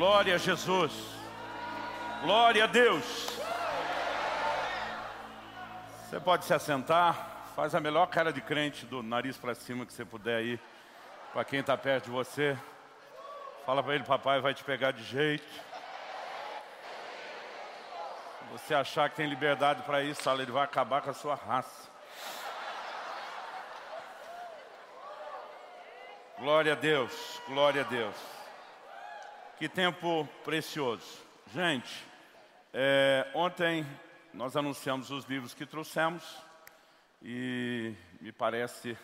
Glória a Jesus. Glória a Deus. Você pode se assentar. Faz a melhor cara de crente do nariz para cima que você puder aí. Para quem está perto de você. Fala para ele, papai vai te pegar de jeito. Se você achar que tem liberdade para isso, ele vai acabar com a sua raça. Glória a Deus, glória a Deus. Que tempo precioso. Gente, é, ontem nós anunciamos os livros que trouxemos e me parece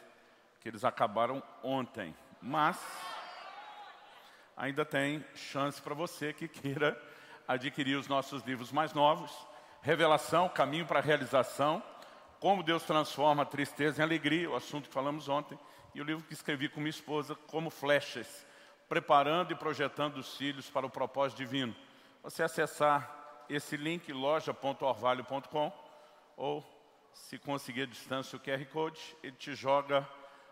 que eles acabaram ontem. Mas ainda tem chance para você que queira adquirir os nossos livros mais novos. Revelação, caminho para a realização. Como Deus transforma a tristeza em alegria, o assunto que falamos ontem. E o livro que escrevi com minha esposa, Como Flechas preparando e projetando os filhos para o propósito divino. Você acessar esse link, loja.orvalho.com, ou se conseguir a distância o QR Code, ele te joga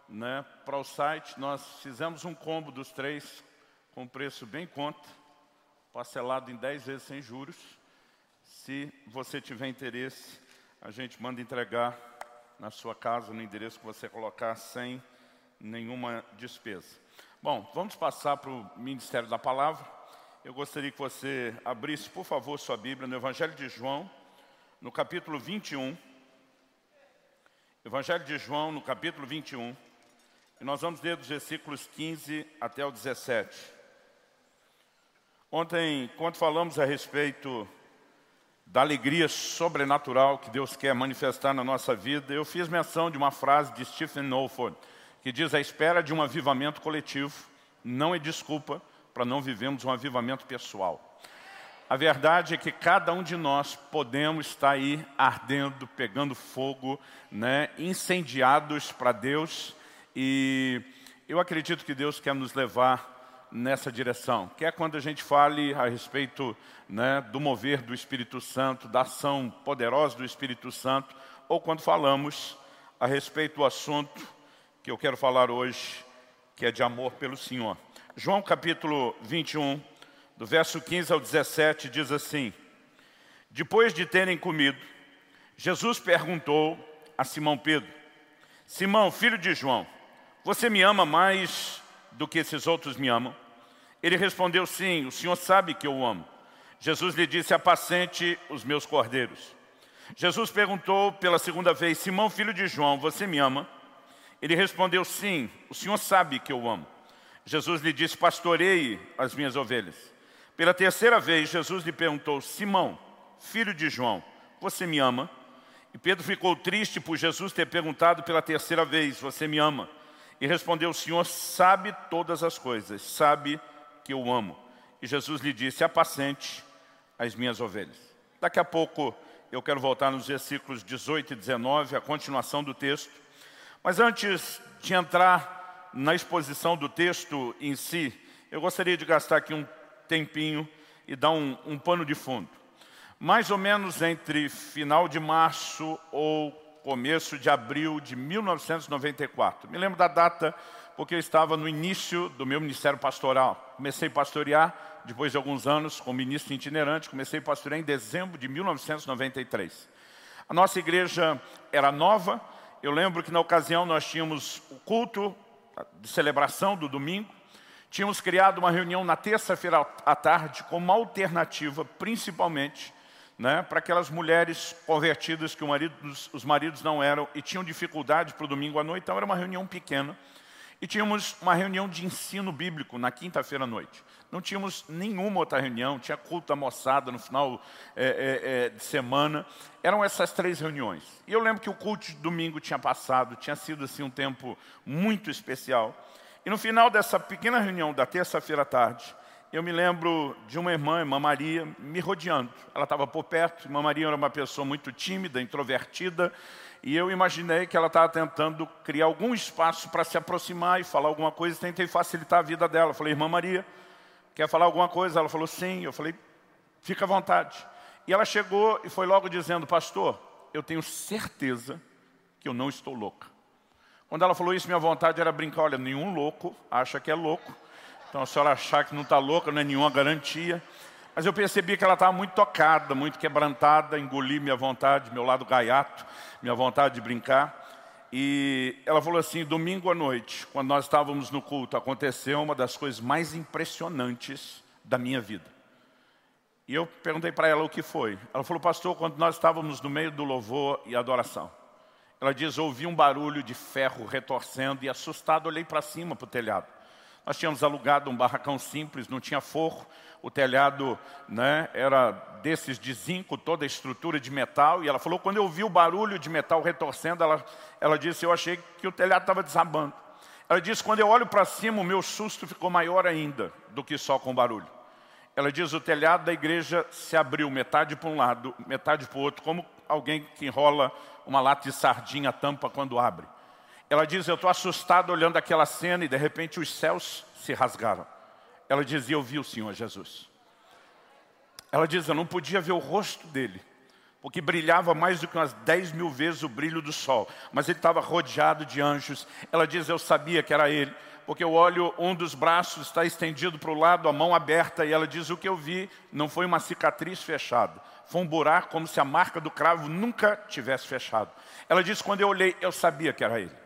né, para o site. Nós fizemos um combo dos três, com preço bem conta, parcelado em 10 vezes sem juros. Se você tiver interesse, a gente manda entregar na sua casa, no endereço que você colocar, sem nenhuma despesa. Bom, vamos passar para o Ministério da Palavra. Eu gostaria que você abrisse, por favor, sua Bíblia no Evangelho de João, no capítulo 21. Evangelho de João, no capítulo 21. E nós vamos ler dos versículos 15 até o 17. Ontem, quando falamos a respeito da alegria sobrenatural que Deus quer manifestar na nossa vida, eu fiz menção de uma frase de Stephen Knowford, que diz a espera de um avivamento coletivo não é desculpa para não vivermos um avivamento pessoal. A verdade é que cada um de nós podemos estar aí ardendo, pegando fogo, né, incendiados para Deus e eu acredito que Deus quer nos levar nessa direção. Quer quando a gente fale a respeito né, do mover do Espírito Santo, da ação poderosa do Espírito Santo, ou quando falamos a respeito do assunto que eu quero falar hoje, que é de amor pelo Senhor. João capítulo 21, do verso 15 ao 17, diz assim, Depois de terem comido, Jesus perguntou a Simão Pedro, Simão, filho de João, você me ama mais do que esses outros me amam? Ele respondeu, sim, o Senhor sabe que eu o amo. Jesus lhe disse, apacente os meus cordeiros. Jesus perguntou pela segunda vez, Simão, filho de João, você me ama? Ele respondeu, sim, o Senhor sabe que eu amo. Jesus lhe disse, pastoreie as minhas ovelhas. Pela terceira vez, Jesus lhe perguntou, Simão, filho de João, você me ama? E Pedro ficou triste por Jesus ter perguntado pela terceira vez, você me ama? E respondeu, o Senhor sabe todas as coisas, sabe que eu amo. E Jesus lhe disse, apacente as minhas ovelhas. Daqui a pouco eu quero voltar nos versículos 18 e 19, a continuação do texto. Mas antes de entrar na exposição do texto em si, eu gostaria de gastar aqui um tempinho e dar um, um pano de fundo. Mais ou menos entre final de março ou começo de abril de 1994. Me lembro da data porque eu estava no início do meu ministério pastoral. Comecei a pastorear depois de alguns anos como ministro itinerante, comecei a pastorear em dezembro de 1993. A nossa igreja era nova, eu lembro que na ocasião nós tínhamos o culto de celebração do domingo, tínhamos criado uma reunião na terça-feira à tarde como alternativa, principalmente, né, para aquelas mulheres convertidas que marido, os maridos não eram e tinham dificuldade para o domingo à noite, então era uma reunião pequena. E tínhamos uma reunião de ensino bíblico na quinta-feira à noite. Não tínhamos nenhuma outra reunião, tinha culto da moçada no final é, é, é, de semana. Eram essas três reuniões. E eu lembro que o culto de domingo tinha passado, tinha sido assim um tempo muito especial. E no final dessa pequena reunião da terça-feira à tarde, eu me lembro de uma irmã, irmã Maria, me rodeando. Ela estava por perto, irmã Maria era uma pessoa muito tímida, introvertida, e eu imaginei que ela estava tentando criar algum espaço para se aproximar e falar alguma coisa, tentei facilitar a vida dela. falei, irmã Maria, quer falar alguma coisa? Ela falou, sim. Eu falei, fica à vontade. E ela chegou e foi logo dizendo, pastor, eu tenho certeza que eu não estou louca. Quando ela falou isso, minha vontade era brincar, olha, nenhum louco acha que é louco, Então a senhora achar que não está louca não é nenhuma garantia. Mas eu percebi que ela estava muito tocada, muito quebrantada, engoli minha vontade, meu lado gaiato, minha vontade de brincar. E ela falou assim, domingo à noite, quando nós estávamos no culto, aconteceu uma das coisas mais impressionantes da minha vida. E eu perguntei para ela o que foi. Ela falou, pastor, quando nós estávamos no meio do louvor e adoração, ela diz, ouvi um barulho de ferro retorcendo e assustado olhei para cima, para o telhado. Nós tínhamos alugado um barracão simples, não tinha forro, o telhado né, era desses de zinco, toda a estrutura de metal, e ela falou, quando eu vi o barulho de metal retorcendo, ela, ela disse, eu achei que o telhado estava desabando. Ela disse, quando eu olho para cima, o meu susto ficou maior ainda do que só com o barulho. Ela diz, o telhado da igreja se abriu, metade para um lado, metade para o outro, como alguém que enrola uma lata de sardinha, tampa quando abre. Ela diz, eu estou assustado olhando aquela cena e de repente os céus se rasgaram. Ela dizia, eu vi o Senhor Jesus. Ela diz, eu não podia ver o rosto dele, porque brilhava mais do que umas 10 mil vezes o brilho do sol. Mas ele estava rodeado de anjos. Ela diz, eu sabia que era ele, porque eu olho, um dos braços está estendido para o lado, a mão aberta, e ela diz, o que eu vi não foi uma cicatriz fechada, foi um buraco como se a marca do cravo nunca tivesse fechado. Ela diz, quando eu olhei, eu sabia que era ele.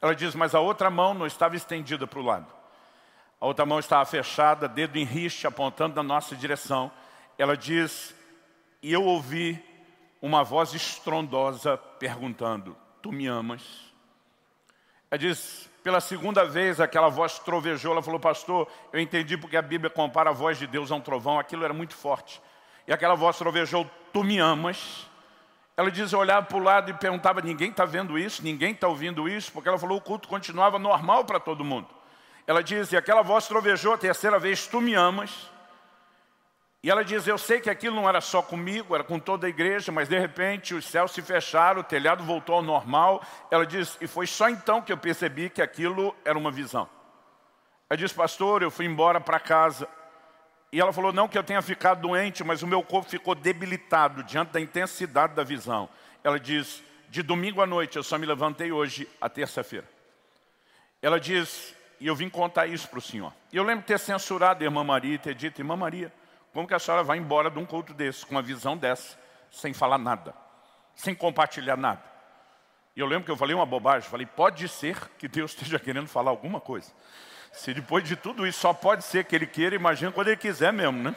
Ela diz, mas a outra mão não estava estendida para o lado. A outra mão estava fechada, dedo em riste, apontando na nossa direção. Ela diz, e eu ouvi uma voz estrondosa perguntando, tu me amas? Ela diz, pela segunda vez aquela voz trovejou, ela falou, pastor, eu entendi porque a Bíblia compara a voz de Deus a um trovão, aquilo era muito forte. E aquela voz trovejou, tu me amas? Ela diz, eu olhava para o lado e perguntava, ninguém está vendo isso, ninguém está ouvindo isso, porque ela falou, o culto continuava normal para todo mundo. Ela diz, e aquela voz trovejou a terceira vez, tu me amas. E ela diz, eu sei que aquilo não era só comigo, era com toda a igreja, mas de repente os céus se fecharam, o telhado voltou ao normal. Ela diz, e foi só então que eu percebi que aquilo era uma visão. Ela diz, pastor, eu fui embora para casa. E ela falou, não que eu tenha ficado doente, mas o meu corpo ficou debilitado diante da intensidade da visão. Ela diz, de domingo à noite, eu só me levantei hoje, a terça-feira. Ela diz, e eu vim contar isso para o senhor. E eu lembro ter censurado a irmã Maria e ter dito, irmã Maria, como que a senhora vai embora de um culto desse, com uma visão dessa, sem falar nada, sem compartilhar nada? E eu lembro que eu falei uma bobagem, falei, pode ser que Deus esteja querendo falar alguma coisa. Se depois de tudo isso só pode ser que ele queira, imagina quando ele quiser mesmo, né?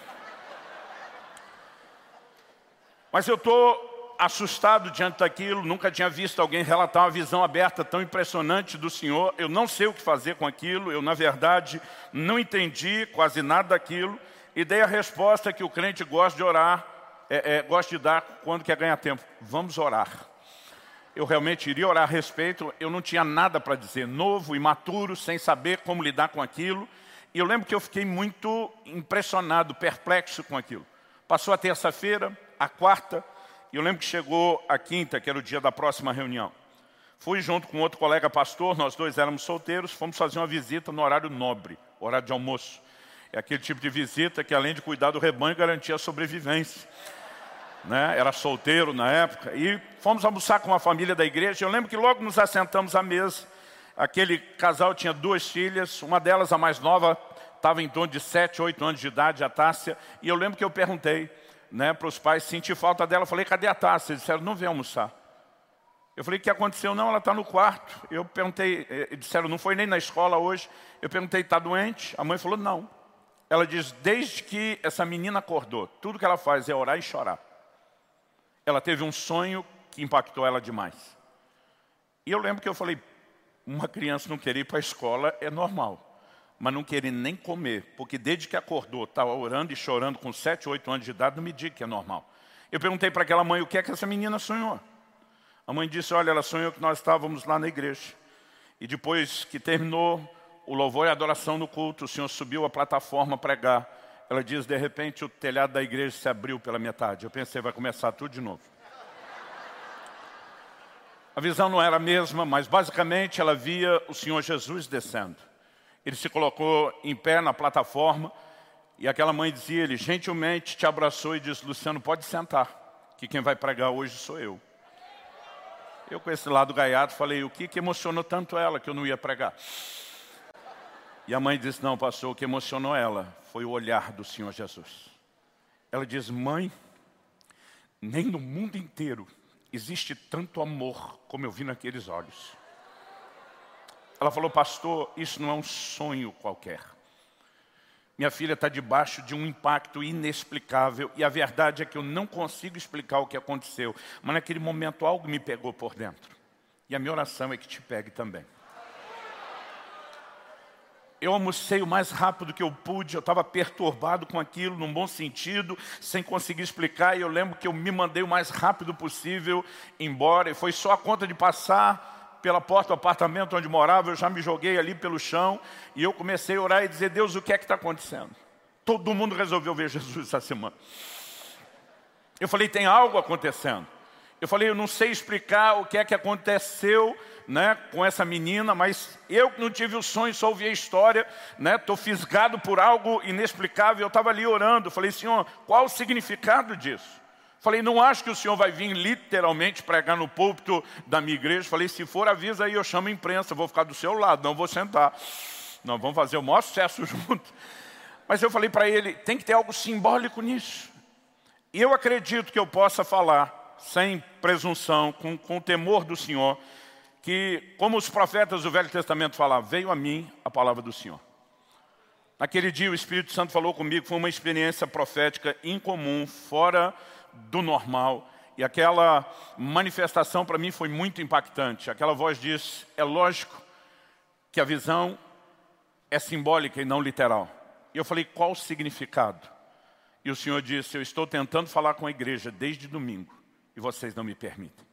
Mas eu estou assustado diante daquilo, nunca tinha visto alguém relatar uma visão aberta tão impressionante do Senhor. Eu não sei o que fazer com aquilo, eu na verdade não entendi quase nada daquilo e dei a resposta que o crente gosta de orar, é, é, gosta de dar quando quer ganhar tempo. Vamos orar eu realmente iria orar a respeito, eu não tinha nada para dizer, novo, imaturo, sem saber como lidar com aquilo. E eu lembro que eu fiquei muito impressionado, perplexo com aquilo. Passou a terça-feira, a quarta, e eu lembro que chegou a quinta, que era o dia da próxima reunião. Fui junto com outro colega pastor, nós dois éramos solteiros, fomos fazer uma visita no horário nobre, horário de almoço. É aquele tipo de visita que além de cuidar do rebanho, garantia a sobrevivência né? era solteiro na época, e fomos almoçar com uma família da igreja. Eu lembro que logo nos assentamos à mesa, aquele casal tinha duas filhas, uma delas, a mais nova, estava em torno de 7, 8 anos de idade, a Tássia, e eu lembro que eu perguntei né, para os pais, senti falta dela, falei, cadê a Tássia? Eles disseram, não vem almoçar. Eu falei, o que aconteceu? Não, ela está no quarto. Eu perguntei, eh, eles disseram, não foi nem na escola hoje. Eu perguntei, está doente? A mãe falou, não. Ela diz, desde que essa menina acordou, tudo que ela faz é orar e chorar ela teve um sonho que impactou ela demais. E eu lembro que eu falei, uma criança não querer ir para a escola é normal, mas não querer nem comer, porque desde que acordou, estava orando e chorando com 7, 8 anos de idade, não me diga que é normal. Eu perguntei para aquela mãe o que é que essa menina sonhou. A mãe disse, olha, ela sonhou que nós estávamos lá na igreja. E depois que terminou o louvor e a adoração no culto, o Senhor subiu a plataforma a pregar. Ela diz, de repente, o telhado da igreja se abriu pela metade. Eu pensei, vai começar tudo de novo. A visão não era a mesma, mas basicamente ela via o Senhor Jesus descendo. Ele se colocou em pé na plataforma e aquela mãe dizia, ele gentilmente te abraçou e disse, Luciano, pode sentar, que quem vai pregar hoje sou eu. Eu com esse lado gaiado falei, o que, que emocionou tanto ela que eu não ia pregar? E a mãe disse, não, pastor, o que emocionou ela foi o olhar do Senhor Jesus. Ela diz, mãe, nem no mundo inteiro existe tanto amor como eu vi naqueles olhos. Ela falou, pastor, isso não é um sonho qualquer. Minha filha está debaixo de um impacto inexplicável e a verdade é que eu não consigo explicar o que aconteceu, mas naquele momento algo me pegou por dentro. E a minha oração é que te pegue também. Eu almocei o mais rápido que eu pude, eu estava perturbado com aquilo, num bom sentido, sem conseguir explicar, e eu lembro que eu me mandei o mais rápido possível embora, e foi só a conta de passar pela porta do apartamento onde morava, eu já me joguei ali pelo chão, e eu comecei a orar e dizer, Deus, o que é que está acontecendo? Todo mundo resolveu ver Jesus essa semana. Eu falei, tem algo acontecendo. Eu falei, eu não sei explicar o que é que aconteceu né, com essa menina, mas eu que não tive o sonho, só ouvi a história, estou né, fisgado por algo inexplicável. Eu estava ali orando, falei, Senhor, qual o significado disso? Falei, não acho que o senhor vai vir literalmente pregar no púlpito da minha igreja. Falei, se for, avisa aí, eu chamo a imprensa, vou ficar do seu lado, não vou sentar. Nós vamos fazer o maior sucesso junto. Mas eu falei para ele, tem que ter algo simbólico nisso. E eu acredito que eu possa falar sem presunção, com, com o temor do Senhor, que, como os profetas do Velho Testamento falavam, veio a mim a palavra do Senhor. Naquele dia o Espírito Santo falou comigo, foi uma experiência profética incomum, fora do normal. E aquela manifestação para mim foi muito impactante. Aquela voz diz, é lógico que a visão é simbólica e não literal. E eu falei, qual o significado? E o Senhor disse, eu estou tentando falar com a igreja desde domingo e vocês não me permitem.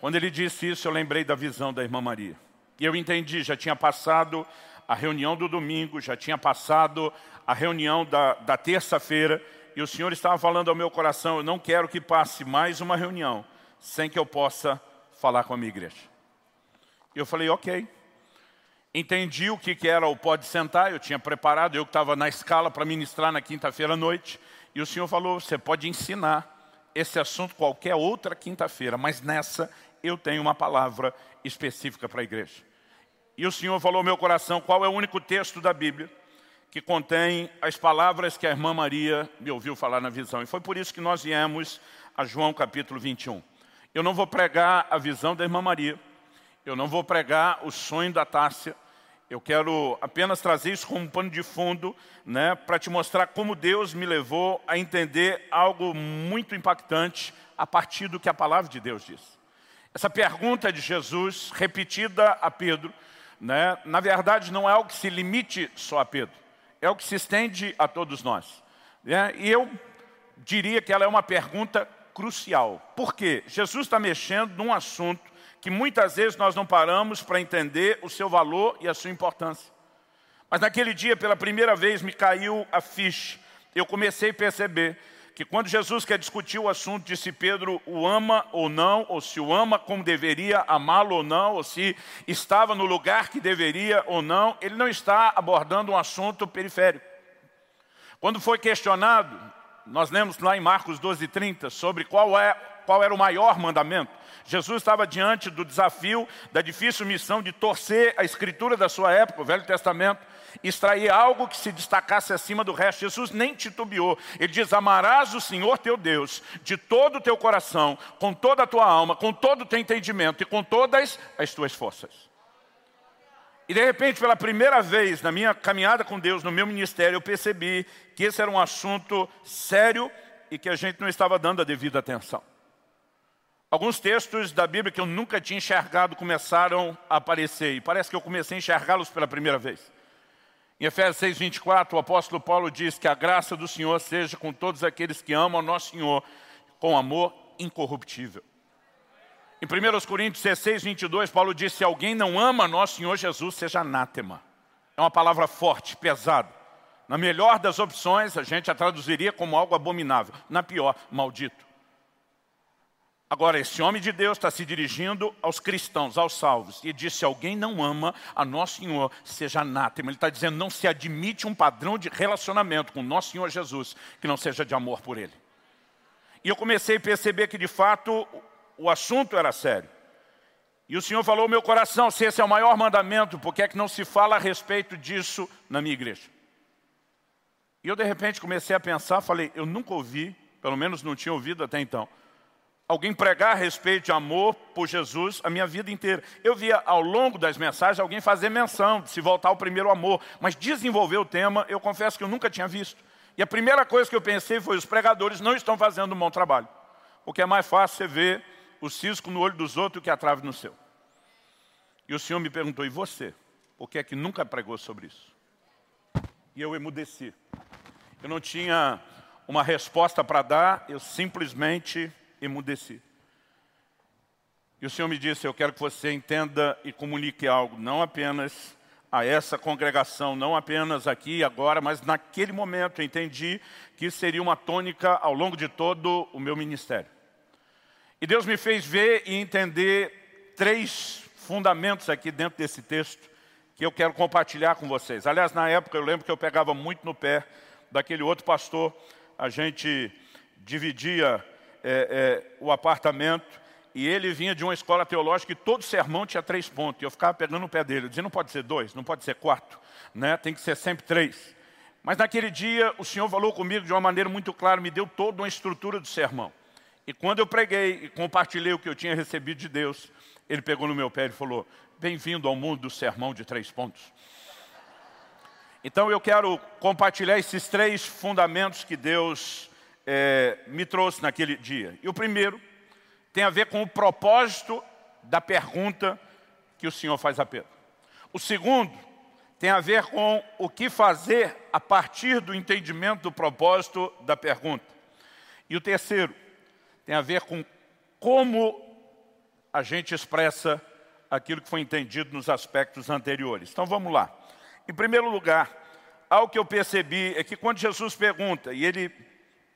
Quando ele disse isso, eu lembrei da visão da irmã Maria. E eu entendi, já tinha passado a reunião do domingo, já tinha passado a reunião da, da terça-feira, e o Senhor estava falando ao meu coração, eu não quero que passe mais uma reunião sem que eu possa falar com a minha igreja. Eu falei, ok. Entendi o que, que era o pode sentar, eu tinha preparado, eu que estava na escala para ministrar na quinta-feira à noite, e o Senhor falou, você pode ensinar esse assunto qualquer outra quinta-feira, mas nessa eu tenho uma palavra específica para a igreja. E o Senhor falou ao meu coração qual é o único texto da Bíblia que contém as palavras que a irmã Maria me ouviu falar na visão. E foi por isso que nós viemos a João capítulo 21. Eu não vou pregar a visão da irmã Maria, eu não vou pregar o sonho da Tássia, eu quero apenas trazer isso como um pano de fundo né, para te mostrar como Deus me levou a entender algo muito impactante a partir do que a palavra de Deus diz. Essa pergunta de Jesus, repetida a Pedro, né, na verdade não é algo que se limite só a Pedro, é o que se estende a todos nós. Né? E eu diria que ela é uma pergunta crucial. Por quê? Jesus está mexendo num assunto que muitas vezes nós não paramos para entender o seu valor e a sua importância. Mas naquele dia, pela primeira vez, me caiu a ficha. Eu comecei a perceber que quando Jesus quer discutir o assunto de se Pedro o ama ou não, ou se o ama como deveria amá-lo ou não, ou se estava no lugar que deveria ou não, ele não está abordando um assunto periférico. Quando foi questionado, nós lemos lá em Marcos 12, 30, sobre qual, é, qual era o maior mandamento. Jesus estava diante do desafio, da difícil missão de torcer a escritura da sua época, o Velho Testamento, extrair algo que se destacasse acima do resto. Jesus nem titubeou. Ele diz, amarás o Senhor teu Deus de todo o teu coração, com toda a tua alma, com todo o teu entendimento e com todas as tuas forças. E de repente, pela primeira vez na minha caminhada com Deus, no meu ministério, eu percebi que esse era um assunto sério e que a gente não estava dando a devida atenção. Alguns textos da Bíblia que eu nunca tinha enxergado começaram a aparecer. E parece que eu comecei a enxergá-los pela primeira vez. Em Efésios 6, 24, o apóstolo Paulo diz que a graça do Senhor seja com todos aqueles que amam o nosso Senhor com amor incorruptível. Em 1 Coríntios 16, 22, Paulo diz, se alguém não ama nosso Senhor Jesus, seja anátema. É uma palavra forte, pesada. Na melhor das opções, a gente a traduziria como algo abominável. Na pior, maldito. Agora, esse homem de Deus está se dirigindo aos cristãos, aos salvos, e diz, se alguém não ama a nosso Senhor, seja anátema. Ele está dizendo, não se admite um padrão de relacionamento com nosso Senhor Jesus, que não seja de amor por Ele. E eu comecei a perceber que, de fato, o assunto era sério. E o Senhor falou meu coração, se esse é o maior mandamento, por que é que não se fala a respeito disso na minha igreja? E eu de repente comecei a pensar, falei, eu nunca ouvi, pelo menos não tinha ouvido até então, alguém pregar a respeito de amor por Jesus a minha vida inteira. Eu via ao longo das mensagens alguém fazer menção de se voltar ao primeiro amor, mas desenvolver o tema, eu confesso que eu nunca tinha visto. E a primeira coisa que eu pensei foi, os pregadores não estão fazendo um bom trabalho. Porque é mais fácil você ver o cisco no olho dos outros que a trave no seu. E o Senhor me perguntou, e você? Por que é que nunca pregou sobre isso? E eu emudeci. Eu não tinha uma resposta para dar, eu simplesmente emudeci. E o Senhor me disse, eu quero que você entenda e comunique algo, não apenas a essa congregação, não apenas aqui e agora, mas naquele momento eu entendi que seria uma tônica ao longo de todo o meu ministério. E Deus me fez ver e entender três fundamentos aqui dentro desse texto que eu quero compartilhar com vocês. Aliás, na época eu lembro que eu pegava muito no pé daquele outro pastor, a gente dividia é, é, o apartamento e ele vinha de uma escola teológica e todo sermão tinha três pontos. E eu ficava pegando no pé dele, eu dizia, não pode ser dois, não pode ser quatro, né? tem que ser sempre três. Mas naquele dia o Senhor falou comigo de uma maneira muito clara, me deu toda uma estrutura do sermão. E quando eu preguei e compartilhei o que eu tinha recebido de Deus, ele pegou no meu pé e falou, bem-vindo ao mundo do sermão de três pontos. Então eu quero compartilhar esses três fundamentos que Deus é, me trouxe naquele dia. E o primeiro tem a ver com o propósito da pergunta que o Senhor faz a Pedro. O segundo tem a ver com o que fazer a partir do entendimento do propósito da pergunta. E o terceiro tem a ver com como a gente expressa aquilo que foi entendido nos aspectos anteriores. Então vamos lá. Em primeiro lugar, algo que eu percebi é que quando Jesus pergunta, e ele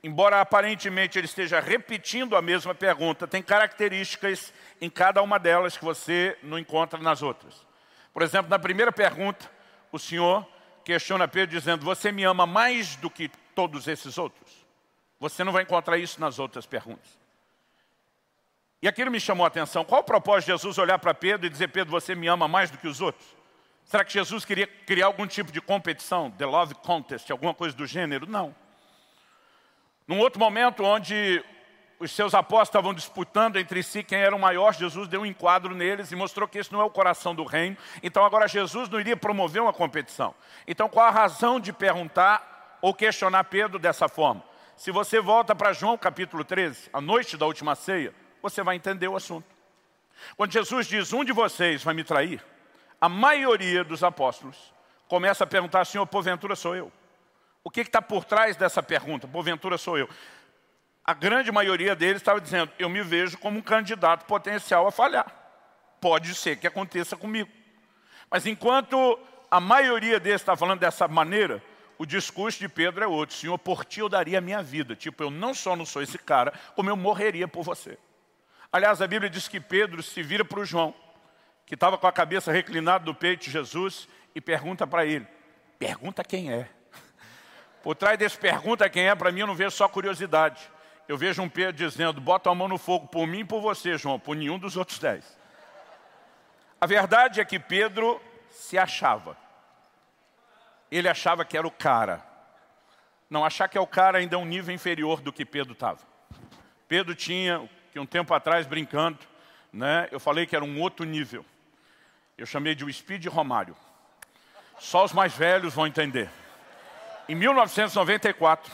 embora aparentemente ele esteja repetindo a mesma pergunta, tem características em cada uma delas que você não encontra nas outras. Por exemplo, na primeira pergunta, o Senhor questiona Pedro dizendo, você me ama mais do que todos esses outros? Você não vai encontrar isso nas outras perguntas. E aquilo me chamou a atenção. Qual o propósito de Jesus olhar para Pedro e dizer, Pedro, você me ama mais do que os outros? Será que Jesus queria criar algum tipo de competição, the love contest, alguma coisa do gênero? Não. Num outro momento, onde os seus apóstolos estavam disputando entre si quem era o maior, Jesus deu um enquadro neles e mostrou que esse não é o coração do reino. Então agora Jesus não iria promover uma competição. Então qual a razão de perguntar ou questionar Pedro dessa forma? Se você volta para João capítulo 13, a noite da última ceia, você vai entender o assunto. Quando Jesus diz, um de vocês vai me trair, a maioria dos apóstolos começa a perguntar, Senhor, porventura sou eu? O que está por trás dessa pergunta? Porventura sou eu. A grande maioria deles estava dizendo, eu me vejo como um candidato potencial a falhar. Pode ser que aconteça comigo. Mas enquanto a maioria deles está falando dessa maneira, o discurso de Pedro é outro. Senhor, por ti eu daria a minha vida. Tipo, eu não só não sou esse cara, como eu morreria por você. Aliás, a Bíblia diz que Pedro se vira para o João, que estava com a cabeça reclinada do peito de Jesus, e pergunta para ele, pergunta quem é. Por trás desse pergunta quem é, para mim eu não vejo só curiosidade. Eu vejo um Pedro dizendo, bota a mão no fogo por mim e por você, João, por nenhum dos outros dez. A verdade é que Pedro se achava. Ele achava que era o cara. Não, achar que é o cara ainda é um nível inferior do que Pedro estava. Pedro tinha, que um tempo atrás, brincando, né, eu falei que era um outro nível. Eu chamei de o Speed Romário. Só os mais velhos vão entender. Em 1994,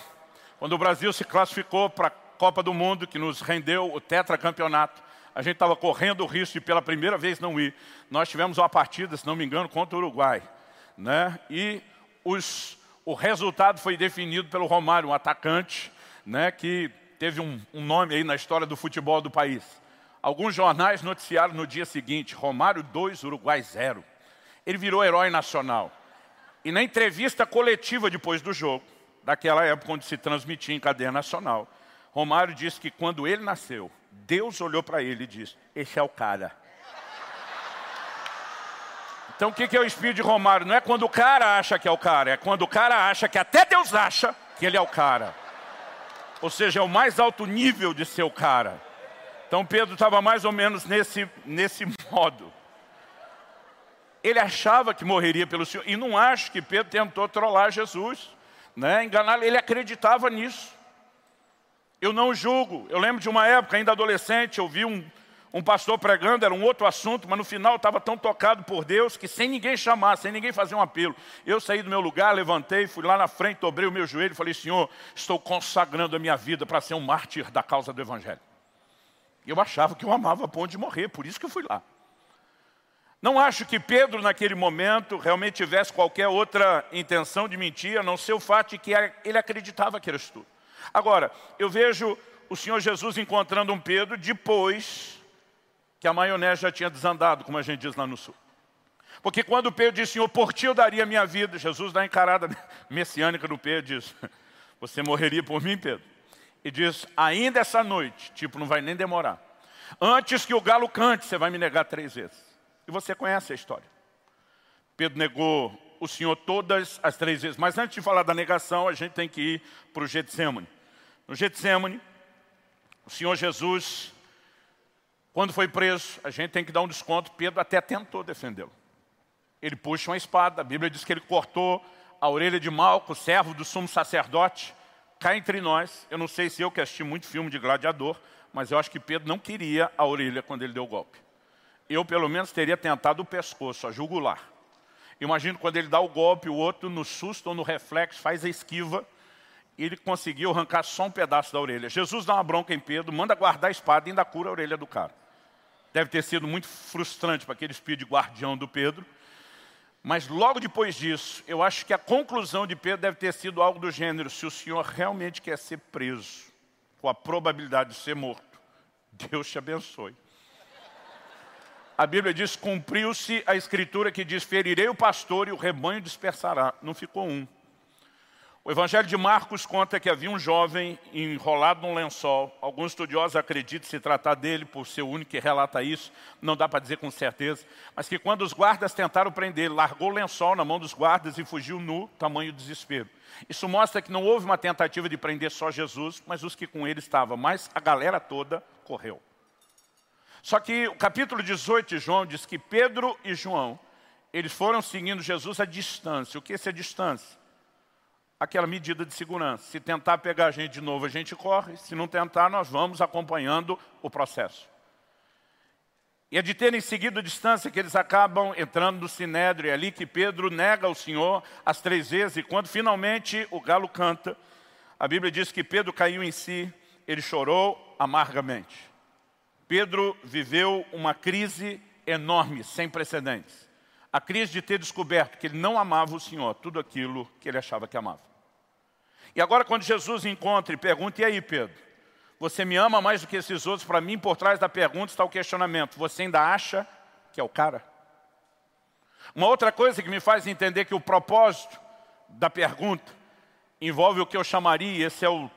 quando o Brasil se classificou para a Copa do Mundo, que nos rendeu o tetracampeonato, a gente estava correndo o risco de pela primeira vez não ir. Nós tivemos uma partida, se não me engano, contra o Uruguai. Né? E os, o resultado foi definido pelo Romário, um atacante né, que teve um, um nome aí na história do futebol do país. Alguns jornais noticiaram no dia seguinte, Romário 2, Uruguai 0. Ele virou herói nacional. E na entrevista coletiva depois do jogo, daquela época onde se transmitia em cadeia nacional, Romário disse que quando ele nasceu, Deus olhou para ele e disse, esse é o cara. Então o que é o espírito de Romário? Não é quando o cara acha que é o cara, é quando o cara acha que até Deus acha que ele é o cara. Ou seja, é o mais alto nível de ser o cara. Então Pedro estava mais ou menos nesse, nesse modo. Ele achava que morreria pelo Senhor. E não acho que Pedro tentou trollar Jesus, né? enganar, ele acreditava nisso. Eu não julgo. Eu lembro de uma época, ainda adolescente, eu vi um, um pastor pregando, era um outro assunto, mas no final estava tão tocado por Deus que sem ninguém chamar, sem ninguém fazer um apelo. Eu saí do meu lugar, levantei, fui lá na frente, dobrei o meu joelho e falei, Senhor, estou consagrando a minha vida para ser um mártir da causa do Evangelho. Eu achava que eu amava a ponto de morrer, por isso que eu fui lá. Não acho que Pedro, naquele momento, realmente tivesse qualquer outra intenção de mentir, a não ser o fato de que ele acreditava que era isso tudo. Agora, eu vejo o Senhor Jesus encontrando um Pedro depois que a maionese já tinha desandado, como a gente diz lá no sul. Porque quando Pedro diz, Senhor, por ti eu daria minha vida, Jesus dá a encarada messiânica do Pedro diz, você morreria por mim, Pedro? E diz, ainda essa noite, tipo, não vai nem demorar. Antes que o galo cante, você vai me negar três vezes. E você conhece a história. Pedro negou o Senhor todas as três vezes. Mas antes de falar da negação, a gente tem que ir para o Getsemane. No Getsemane, o Senhor Jesus, quando foi preso, a gente tem que dar um desconto. Pedro até tentou defendê-lo. Ele puxa uma espada. A Bíblia diz que ele cortou a orelha de Malco, servo do sumo sacerdote. Cá entre nós, eu não sei se eu que assisti muito filme de gladiador, mas eu acho que Pedro não queria a orelha quando ele deu o golpe eu pelo menos teria tentado o pescoço, a jugular. Imagino quando ele dá o golpe, o outro no susto ou no reflexo faz a esquiva, e ele conseguiu arrancar só um pedaço da orelha. Jesus dá uma bronca em Pedro, manda guardar a espada e ainda cura a orelha do cara. Deve ter sido muito frustrante para aquele espírito de guardião do Pedro. Mas logo depois disso, eu acho que a conclusão de Pedro deve ter sido algo do gênero, se o senhor realmente quer ser preso, com a probabilidade de ser morto, Deus te abençoe a Bíblia diz, cumpriu-se a escritura que diz, ferirei o pastor e o rebanho dispersará. Não ficou um. O Evangelho de Marcos conta que havia um jovem enrolado num lençol. Alguns estudiosos acreditam se tratar dele, por ser o único que relata isso, não dá para dizer com certeza, mas que quando os guardas tentaram prender, largou o lençol na mão dos guardas e fugiu nu, tamanho desespero. Isso mostra que não houve uma tentativa de prender só Jesus, mas os que com ele estavam, mas a galera toda correu. Só que o capítulo 18 de João diz que Pedro e João, eles foram seguindo Jesus à distância. O que é essa distância? Aquela medida de segurança. Se tentar pegar a gente de novo, a gente corre. Se não tentar, nós vamos acompanhando o processo. E é de terem seguido a distância que eles acabam entrando no Sinédrio. É ali que Pedro nega o Senhor as três vezes. E quando finalmente o galo canta, a Bíblia diz que Pedro caiu em si, ele chorou amargamente. Pedro viveu uma crise enorme, sem precedentes. A crise de ter descoberto que ele não amava o Senhor, tudo aquilo que ele achava que amava. E agora quando Jesus encontra e pergunta, e aí Pedro, você me ama mais do que esses outros? Para mim, por trás da pergunta está o questionamento. Você ainda acha que é o cara? Uma outra coisa que me faz entender que o propósito da pergunta envolve o que eu chamaria, esse é o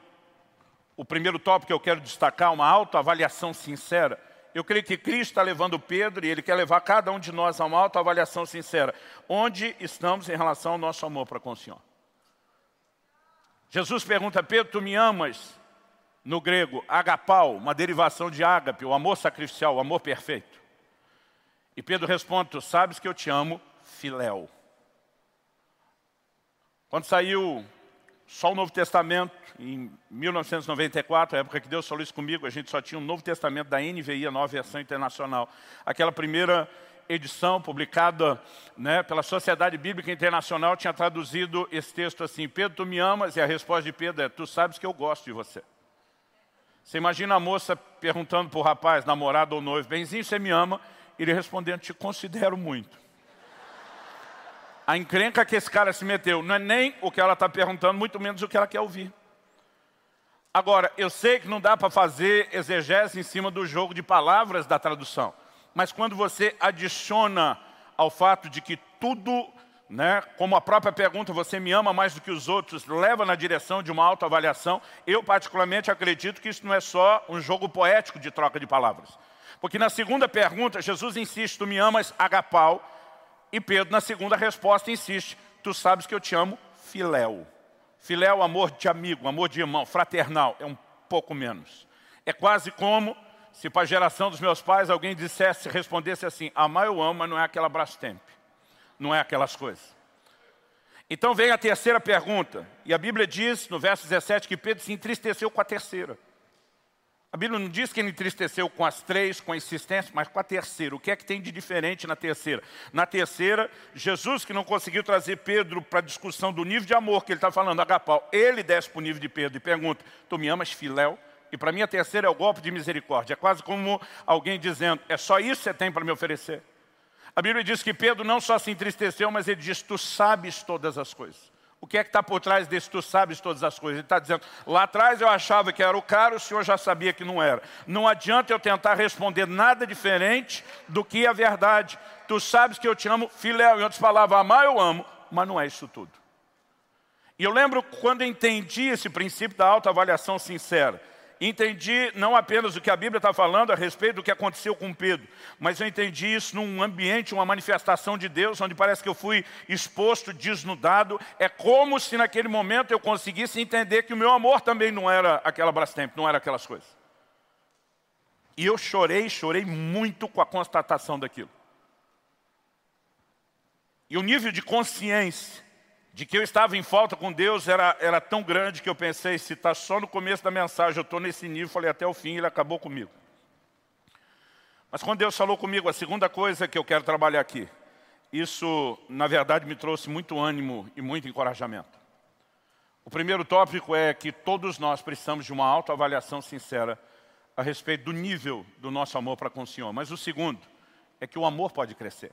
o primeiro tópico que eu quero destacar, uma autoavaliação sincera. Eu creio que Cristo está levando Pedro e Ele quer levar cada um de nós a uma autoavaliação sincera. Onde estamos em relação ao nosso amor para com o Senhor? Jesus pergunta, Pedro, tu me amas? No grego, agapau, uma derivação de ágape, o amor sacrificial, o amor perfeito. E Pedro responde, tu sabes que eu te amo, filéu. Quando saiu só o Novo Testamento, em 1994, a época que Deus falou isso comigo, a gente só tinha o um Novo Testamento da NVI, a nova versão internacional. Aquela primeira edição publicada né, pela Sociedade Bíblica Internacional tinha traduzido esse texto assim, Pedro, tu me amas? E a resposta de Pedro é, tu sabes que eu gosto de você. Você imagina a moça perguntando para o rapaz, namorado ou noivo, benzinho, você me ama? Ele respondendo, te considero muito. A encrenca que esse cara se meteu não é nem o que ela está perguntando, muito menos o que ela quer ouvir. Agora, eu sei que não dá para fazer exegese em cima do jogo de palavras da tradução, mas quando você adiciona ao fato de que tudo, né, como a própria pergunta, você me ama mais do que os outros, leva na direção de uma autoavaliação, eu particularmente acredito que isso não é só um jogo poético de troca de palavras. Porque na segunda pergunta, Jesus insiste, tu me amas, agapau, e Pedro, na segunda resposta, insiste, tu sabes que eu te amo, filéu. Filéu, amor de amigo, amor de irmão, fraternal, é um pouco menos. É quase como se para a geração dos meus pais alguém dissesse, respondesse assim, amar eu amo, mas não é aquela Brastemp, não é aquelas coisas. Então vem a terceira pergunta, e a Bíblia diz no verso 17 que Pedro se entristeceu com a terceira. A Bíblia não diz que ele entristeceu com as três, com a insistência, mas com a terceira. O que é que tem de diferente na terceira? Na terceira, Jesus que não conseguiu trazer Pedro para a discussão do nível de amor que ele está falando, agapau, ele desce para o nível de Pedro e pergunta, tu me amas filéu? E para mim a terceira é o golpe de misericórdia. É quase como alguém dizendo, é só isso que você tem para me oferecer. A Bíblia diz que Pedro não só se entristeceu, mas ele diz, tu sabes todas as coisas. O que é que está por trás desse tu sabes todas as coisas? Ele está dizendo, lá atrás eu achava que era o cara, o senhor já sabia que não era. Não adianta eu tentar responder nada diferente do que a verdade. Tu sabes que eu te amo, filéu. Em outras palavras, amar eu amo, mas não é isso tudo. E eu lembro quando entendi esse princípio da autoavaliação sincera entendi não apenas o que a Bíblia está falando a respeito do que aconteceu com Pedro, mas eu entendi isso num ambiente, uma manifestação de Deus, onde parece que eu fui exposto, desnudado. É como se naquele momento eu conseguisse entender que o meu amor também não era aquela Brastemp, não era aquelas coisas. E eu chorei, chorei muito com a constatação daquilo. E o nível de consciência de que eu estava em falta com Deus era, era tão grande que eu pensei, se está só no começo da mensagem, eu estou nesse nível, falei até o fim, ele acabou comigo. Mas quando Deus falou comigo, a segunda coisa que eu quero trabalhar aqui, isso, na verdade, me trouxe muito ânimo e muito encorajamento. O primeiro tópico é que todos nós precisamos de uma autoavaliação sincera a respeito do nível do nosso amor para com o Senhor. Mas o segundo é que o amor pode crescer.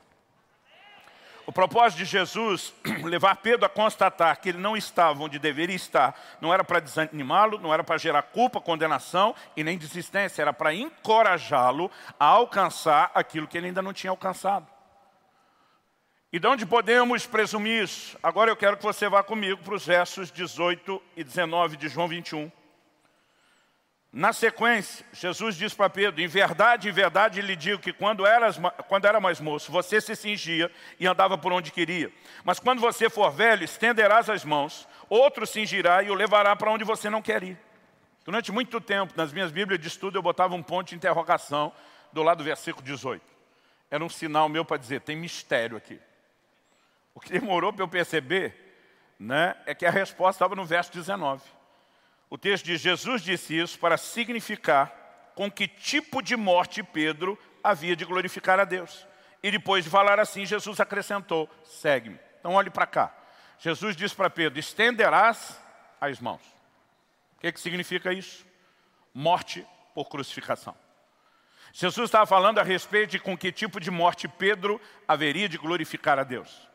O propósito de Jesus, levar Pedro a constatar que ele não estava onde deveria estar, não era para desanimá-lo, não era para gerar culpa, condenação e nem desistência, era para encorajá-lo a alcançar aquilo que ele ainda não tinha alcançado. E de onde podemos presumir isso? Agora eu quero que você vá comigo para os versos 18 e 19 de João 21. Na sequência, Jesus diz para Pedro, em verdade, em verdade lhe digo que quando, eras, quando era mais moço, você se cingia e andava por onde queria. Mas quando você for velho, estenderás as mãos, outro cingirá e o levará para onde você não quer ir. Durante muito tempo, nas minhas bíblias de estudo, eu botava um ponto de interrogação do lado do versículo 18. Era um sinal meu para dizer, tem mistério aqui. O que demorou para eu perceber né, é que a resposta estava no verso 19. O texto diz, Jesus disse isso para significar com que tipo de morte Pedro havia de glorificar a Deus. E depois de falar assim, Jesus acrescentou, segue-me. Então olhe para cá. Jesus disse para Pedro, estenderás as mãos. O que, que significa isso? Morte por crucificação. Jesus estava falando a respeito de com que tipo de morte Pedro haveria de glorificar a Deus.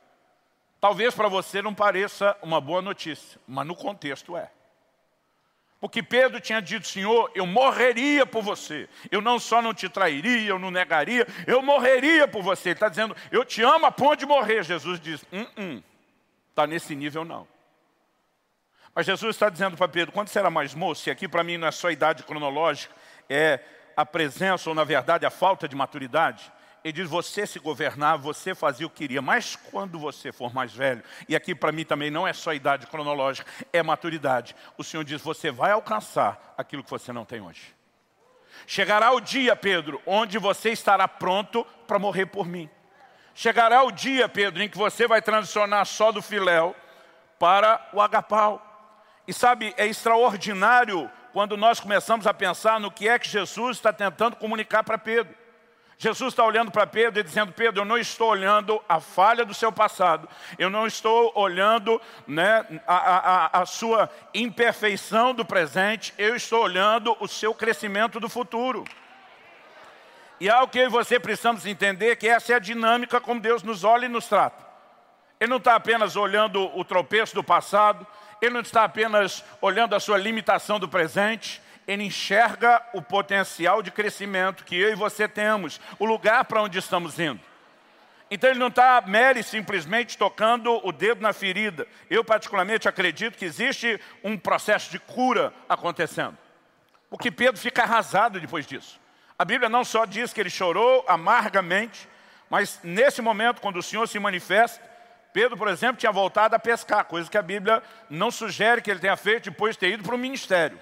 Talvez para você não pareça uma boa notícia, mas no contexto é. Porque Pedro tinha dito, Senhor, eu morreria por você. Eu não só não te trairia, eu não negaria, eu morreria por você. Ele está dizendo, eu te amo a ponto de morrer. Jesus diz, hum, hum, está nesse nível não. Mas Jesus está dizendo para Pedro, quando você era mais moço, e aqui para mim não é só idade cronológica, é a presença ou na verdade a falta de maturidade, ele diz, você se governava, você fazia o que queria, mas quando você for mais velho, e aqui para mim também não é só idade cronológica, é maturidade. O Senhor diz, você vai alcançar aquilo que você não tem hoje. Chegará o dia, Pedro, onde você estará pronto para morrer por mim. Chegará o dia, Pedro, em que você vai transicionar só do filéu para o agapau. E sabe, é extraordinário quando nós começamos a pensar no que é que Jesus está tentando comunicar para Pedro. Jesus está olhando para Pedro e dizendo, Pedro, eu não estou olhando a falha do seu passado, eu não estou olhando né, a, a, a sua imperfeição do presente, eu estou olhando o seu crescimento do futuro. E algo que eu e você precisamos entender que essa é a dinâmica como Deus nos olha e nos trata. Ele não está apenas olhando o tropeço do passado, Ele não está apenas olhando a sua limitação do presente, ele enxerga o potencial de crescimento que eu e você temos, o lugar para onde estamos indo. Então ele não está mere simplesmente tocando o dedo na ferida. Eu particularmente acredito que existe um processo de cura acontecendo. Porque Pedro fica arrasado depois disso. A Bíblia não só diz que ele chorou amargamente, mas nesse momento, quando o Senhor se manifesta, Pedro, por exemplo, tinha voltado a pescar, coisa que a Bíblia não sugere que ele tenha feito depois de ter ido para o ministério.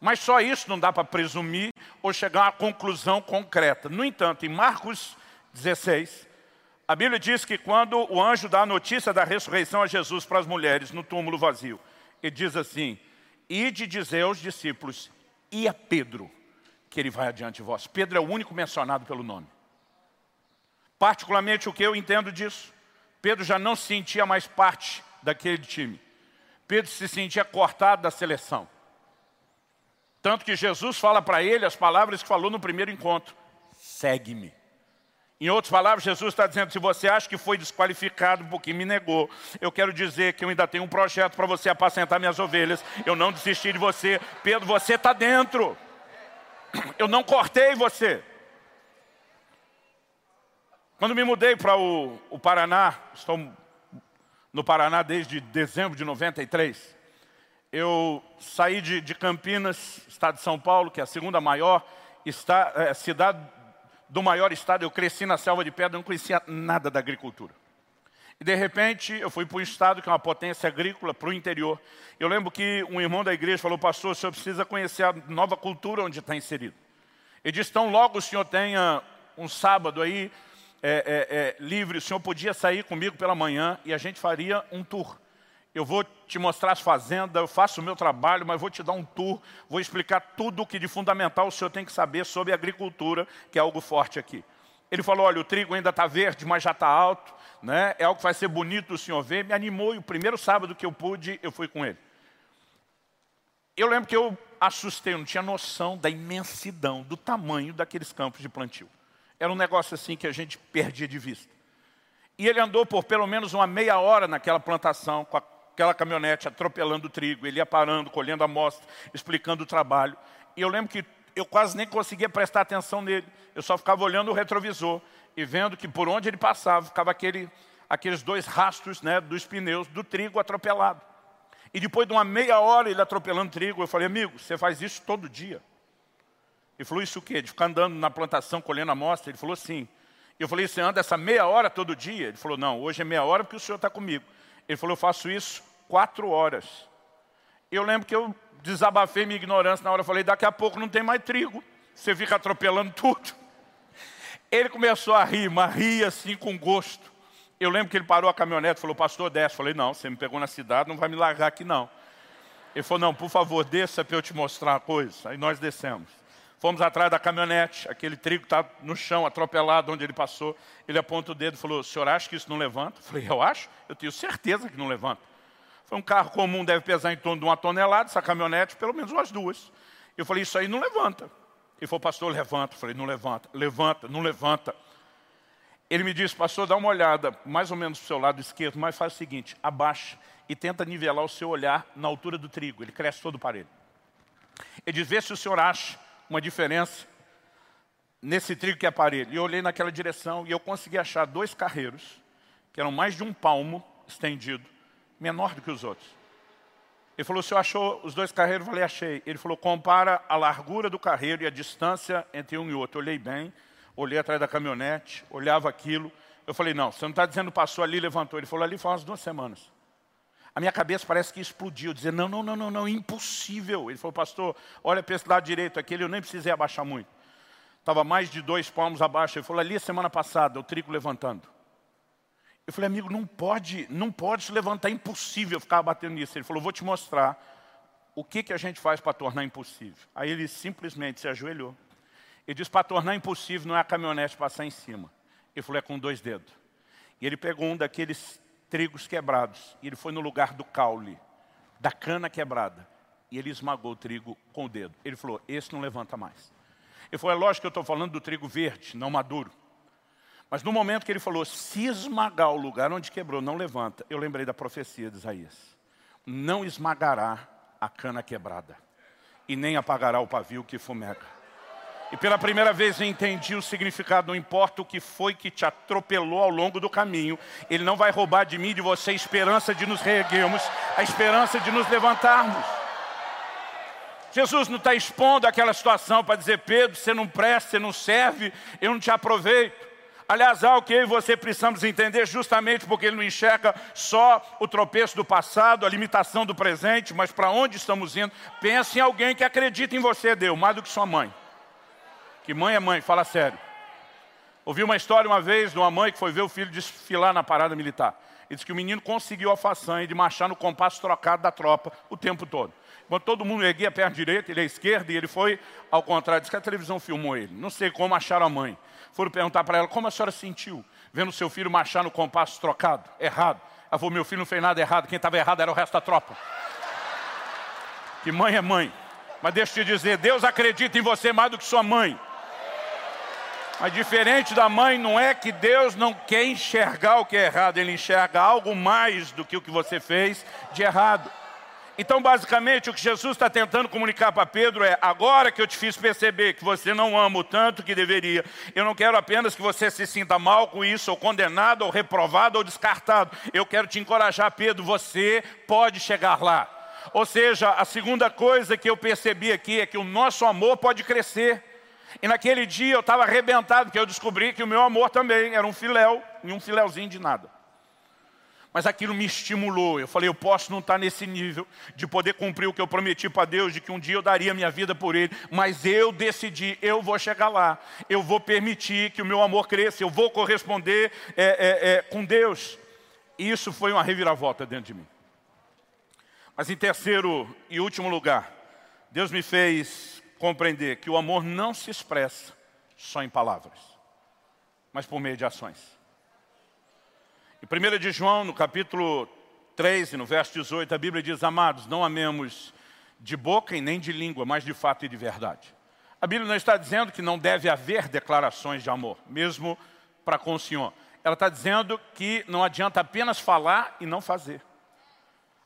Mas só isso não dá para presumir ou chegar a uma conclusão concreta. No entanto, em Marcos 16, a Bíblia diz que quando o anjo dá a notícia da ressurreição a Jesus para as mulheres no túmulo vazio, ele diz assim, Ide dizer aos discípulos, e a Pedro, que ele vai adiante de vós. Pedro é o único mencionado pelo nome. Particularmente o que eu entendo disso, Pedro já não se sentia mais parte daquele time. Pedro se sentia cortado da seleção. Tanto que Jesus fala para ele as palavras que falou no primeiro encontro. Segue-me. Em outras palavras, Jesus está dizendo, se você acha que foi desqualificado porque me negou, eu quero dizer que eu ainda tenho um projeto para você apacentar minhas ovelhas. Eu não desisti de você. Pedro, você está dentro. Eu não cortei você. Quando me mudei para o, o Paraná, estou no Paraná desde dezembro de 93, eu saí de, de, Campinas, estado de São Paulo, que é a segunda maior está, é, cidade do maior estado. Eu cresci na selva de pedra, não conhecia nada da agricultura. E de repente eu fui para um estado que é uma potência agrícola, para o interior. Eu lembro que um irmão da igreja falou, pastor, o senhor precisa conhecer a nova cultura onde está inserido. Ele disse, então logo o senhor tenha um sábado aí é, é, é, livre, o senhor podia sair comigo pela manhã e a gente faria um tour eu vou te mostrar as fazendas, eu faço o meu trabalho, mas vou te dar um tour, vou explicar tudo o que de fundamental o senhor tem que saber sobre agricultura, que é algo forte aqui. Ele falou, olha, o trigo ainda está verde, mas já está alto, né? é algo que vai ser bonito o senhor ver. Me animou e o primeiro sábado que eu pude, eu fui com ele. Eu lembro que eu assustei, eu não tinha noção da imensidão, do tamanho daqueles campos de plantio. Era um negócio assim que a gente perdia de vista. E ele andou por pelo menos uma meia hora naquela plantação, com a aquela caminhonete atropelando o trigo, ele ia parando, colhendo amostra, explicando o trabalho. E eu lembro que eu quase nem conseguia prestar atenção nele. Eu só ficava olhando o retrovisor e vendo que por onde ele passava, ficava aquele, aqueles dois rastros né, dos pneus do trigo atropelado. E depois de uma meia hora ele atropelando trigo, eu falei, amigo, você faz isso todo dia? Ele falou, isso o quê? De ficar andando na plantação, colhendo amostra? Ele falou, sim. Eu falei, você anda essa meia hora todo dia? Ele falou, não, hoje é meia hora porque o senhor está comigo. Ele falou, eu faço isso quatro horas. Eu lembro que eu desabafei minha ignorância na hora, falei, daqui a pouco não tem mais trigo, você fica atropelando tudo. Ele começou a rir, mas ria assim com gosto. Eu lembro que ele parou a caminhonete e falou, pastor, desce. Falei, não, você me pegou na cidade, não vai me largar aqui não. Ele falou, não, por favor, desça para eu te mostrar uma coisa. Aí nós descemos. Fomos atrás da caminhonete, aquele trigo está no chão, atropelado, onde ele passou. Ele aponta o dedo e falou, o senhor acha que isso não levanta? Eu falei, eu acho, eu tenho certeza que não levanta. Foi um carro comum, deve pesar em torno de uma tonelada, essa caminhonete, pelo menos umas duas. Eu falei, isso aí não levanta. Ele falou, pastor, levanta. Eu falei, não levanta, levanta, não levanta. Ele me disse, pastor, dá uma olhada mais ou menos para o seu lado esquerdo, mas faz o seguinte, abaixa e tenta nivelar o seu olhar na altura do trigo. Ele cresce todo para ele. Ele diz, vê se o senhor acha uma diferença nesse trigo que é aparelho. E eu olhei naquela direção e eu consegui achar dois carreiros, que eram mais de um palmo estendido, menor do que os outros. Ele falou, o senhor achou os dois carreiros? Eu falei, achei. Ele falou, compara a largura do carreiro e a distância entre um e outro. Eu olhei bem, olhei atrás da caminhonete, olhava aquilo. Eu falei, não, você não está dizendo passou ali levantou. Ele falou, ali faz umas duas semanas. A minha cabeça parece que explodiu, dizer, não, não, não, não, não, impossível. Ele falou, pastor, olha para esse lado direito, aquele eu nem precisei abaixar muito. Estava mais de dois palmos abaixo. Ele falou, ali semana passada, o trigo levantando. Eu falei, amigo, não pode, não pode se levantar, é impossível ficar batendo nisso. Ele falou, vou te mostrar o que, que a gente faz para tornar impossível. Aí ele simplesmente se ajoelhou. Ele disse, para tornar impossível não é a caminhonete passar em cima. Ele falou, é com dois dedos. E ele pegou um daqueles trigos quebrados. E ele foi no lugar do caule, da cana quebrada. E ele esmagou o trigo com o dedo. Ele falou, esse não levanta mais. Ele falou, é lógico que eu estou falando do trigo verde, não maduro. Mas no momento que ele falou, se esmagar o lugar onde quebrou, não levanta. Eu lembrei da profecia de Isaías. Não esmagará a cana quebrada. E nem apagará o pavio que fumega. E pela primeira vez eu entendi o significado, não importa o que foi que te atropelou ao longo do caminho, Ele não vai roubar de mim e de você a esperança de nos reerguermos, a esperança de nos levantarmos. Jesus não está expondo aquela situação para dizer, Pedro, você não presta, você não serve, eu não te aproveito. Aliás, algo que eu e você precisamos entender justamente porque ele não enxerga só o tropeço do passado, a limitação do presente, mas para onde estamos indo. Pense em alguém que acredita em você, Deus, mais do que sua mãe. Que mãe é mãe, fala sério. Ouvi uma história uma vez de uma mãe que foi ver o filho desfilar na parada militar. E disse que o menino conseguiu a façanha de marchar no compasso trocado da tropa o tempo todo. Quando todo mundo erguia a perna direita, ele à esquerda, e ele foi ao contrário. Diz que a televisão filmou ele. Não sei como acharam a mãe. Foram perguntar para ela, como a senhora sentiu vendo seu filho marchar no compasso trocado? Errado. Ela falou, meu filho não fez nada errado, quem estava errado era o resto da tropa. Que mãe é mãe. Mas deixa eu te dizer, Deus acredita em você mais do que sua mãe. Mas diferente da mãe, não é que Deus não quer enxergar o que é errado, Ele enxerga algo mais do que o que você fez de errado. Então, basicamente, o que Jesus está tentando comunicar para Pedro é, agora que eu te fiz perceber que você não ama o tanto que deveria, eu não quero apenas que você se sinta mal com isso, ou condenado, ou reprovado, ou descartado. Eu quero te encorajar, Pedro, você pode chegar lá. Ou seja, a segunda coisa que eu percebi aqui é que o nosso amor pode crescer. E naquele dia eu estava arrebentado, porque eu descobri que o meu amor também era um filéu, e um filéuzinho de nada. Mas aquilo me estimulou. Eu falei, eu posso não estar nesse nível de poder cumprir o que eu prometi para Deus, de que um dia eu daria minha vida por Ele. Mas eu decidi, eu vou chegar lá. Eu vou permitir que o meu amor cresça. Eu vou corresponder é, é, é, com Deus. E isso foi uma reviravolta dentro de mim. Mas em terceiro e último lugar, Deus me fez compreender que o amor não se expressa só em palavras, mas por meio de ações. Em 1 de João, no capítulo 3, no verso 18, a Bíblia diz, amados, não amemos de boca e nem de língua, mas de fato e de verdade. A Bíblia não está dizendo que não deve haver declarações de amor, mesmo para com o Senhor. Ela está dizendo que não adianta apenas falar e não fazer.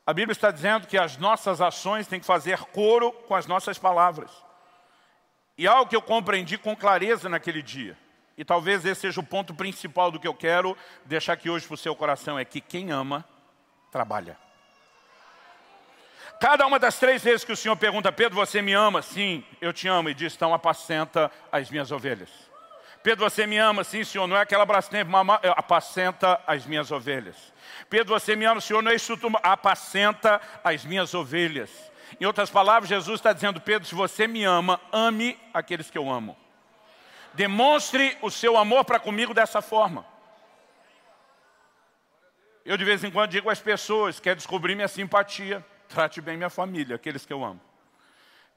A Bíblia está dizendo que as nossas ações têm que fazer coro com as nossas palavras. E algo que eu compreendi com clareza naquele dia, e talvez esse seja o ponto principal do que eu quero deixar aqui hoje para o seu coração, é que quem ama, trabalha. Cada uma das três vezes que o Senhor pergunta, Pedro, você me ama? Sim, eu te amo. E diz, então apacenta as minhas ovelhas. Pedro, você me ama? Sim, Senhor. Não é aquela brastemp, mama, apacenta as minhas ovelhas. Pedro, você me ama? Senhor, não é isso tudo, apacenta as minhas ovelhas. Em outras palavras, Jesus está dizendo, Pedro, se você me ama, ame aqueles que eu amo. Demonstre o seu amor para comigo dessa forma. Eu de vez em quando digo às pessoas, quer descobrir minha simpatia, trate bem minha família, aqueles que eu amo.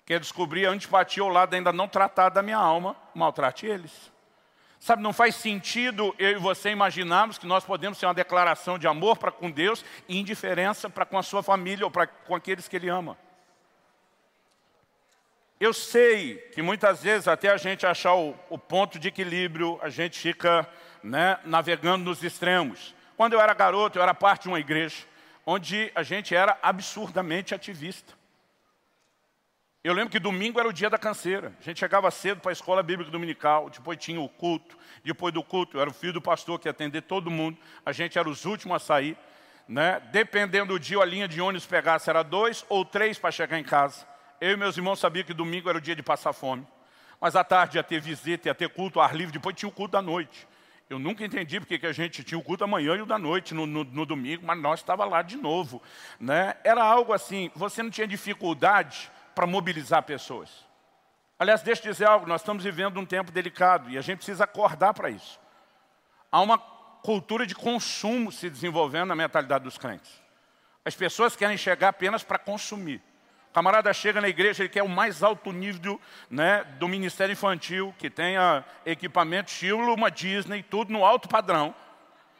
Quer descobrir a antipatia ao lado ainda não tratado da minha alma, maltrate eles. Sabe, não faz sentido eu e você imaginarmos que nós podemos ter uma declaração de amor para com Deus e indiferença para com a sua família ou para com aqueles que Ele ama. Eu sei que muitas vezes até a gente achar o, o ponto de equilíbrio, a gente fica né, navegando nos extremos. Quando eu era garoto, eu era parte de uma igreja onde a gente era absurdamente ativista. Eu lembro que domingo era o dia da canseira. A gente chegava cedo para a escola bíblica dominical, depois tinha o culto. Depois do culto, eu era o filho do pastor que ia atender todo mundo. A gente era os últimos a sair. Né? Dependendo do dia, a linha de ônibus pegasse era dois ou três para chegar em casa. Eu e meus irmãos sabiam que domingo era o dia de passar fome. Mas à tarde ia ter visita, ia ter culto ao ar livre, depois tinha o culto da noite. Eu nunca entendi porque que a gente tinha o culto da manhã e o da noite no, no, no domingo, mas nós estávamos lá de novo. Né? Era algo assim, você não tinha dificuldade para mobilizar pessoas. Aliás, deixa eu dizer algo, nós estamos vivendo um tempo delicado e a gente precisa acordar para isso. Há uma cultura de consumo se desenvolvendo na mentalidade dos crentes. As pessoas querem chegar apenas para consumir camarada chega na igreja, ele quer o mais alto nível né, do ministério infantil, que tenha equipamento estilo uma Disney, tudo no alto padrão,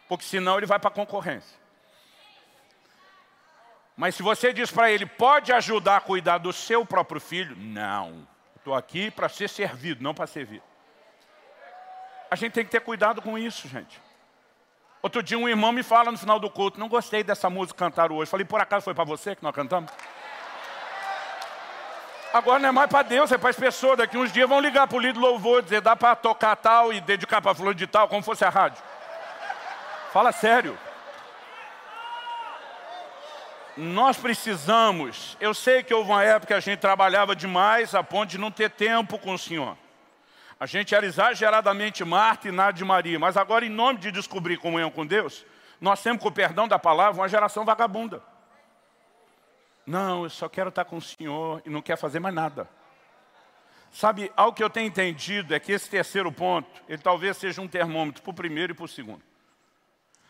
porque senão ele vai para a concorrência. Mas se você diz para ele, pode ajudar a cuidar do seu próprio filho? Não, estou aqui para ser servido, não para servir. A gente tem que ter cuidado com isso, gente. Outro dia um irmão me fala no final do culto, não gostei dessa música cantaram hoje. Falei, por acaso foi para você que nós cantamos? Agora não é mais para Deus, é para as pessoas. Daqui uns dias vão ligar para o líder louvor, dizer, dá para tocar tal e dedicar para fulano de tal, como fosse a rádio. Fala sério. Nós precisamos, eu sei que houve uma época que a gente trabalhava demais a ponto de não ter tempo com o Senhor. A gente era exageradamente Marta e nada de Maria, mas agora em nome de descobrir comunhão com Deus, nós temos com o perdão da palavra uma geração vagabunda. Não, eu só quero estar com o Senhor e não quero fazer mais nada. Sabe, algo que eu tenho entendido é que esse terceiro ponto, ele talvez seja um termômetro para o primeiro e para o segundo.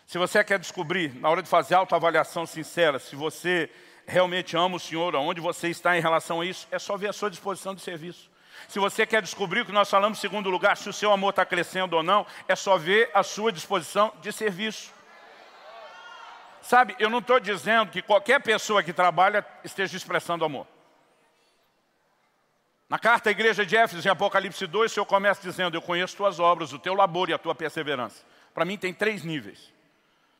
Se você quer descobrir, na hora de fazer autoavaliação sincera, se você realmente ama o Senhor, aonde você está em relação a isso, é só ver a sua disposição de serviço. Se você quer descobrir o que nós falamos em segundo lugar, se o seu amor está crescendo ou não, é só ver a sua disposição de serviço. Sabe, eu não estou dizendo que qualquer pessoa que trabalha esteja expressando amor. Na carta à igreja de Éfeso, em Apocalipse 2, o Senhor começa dizendo, eu conheço tuas obras, o teu labor e a tua perseverança. Para mim tem três níveis.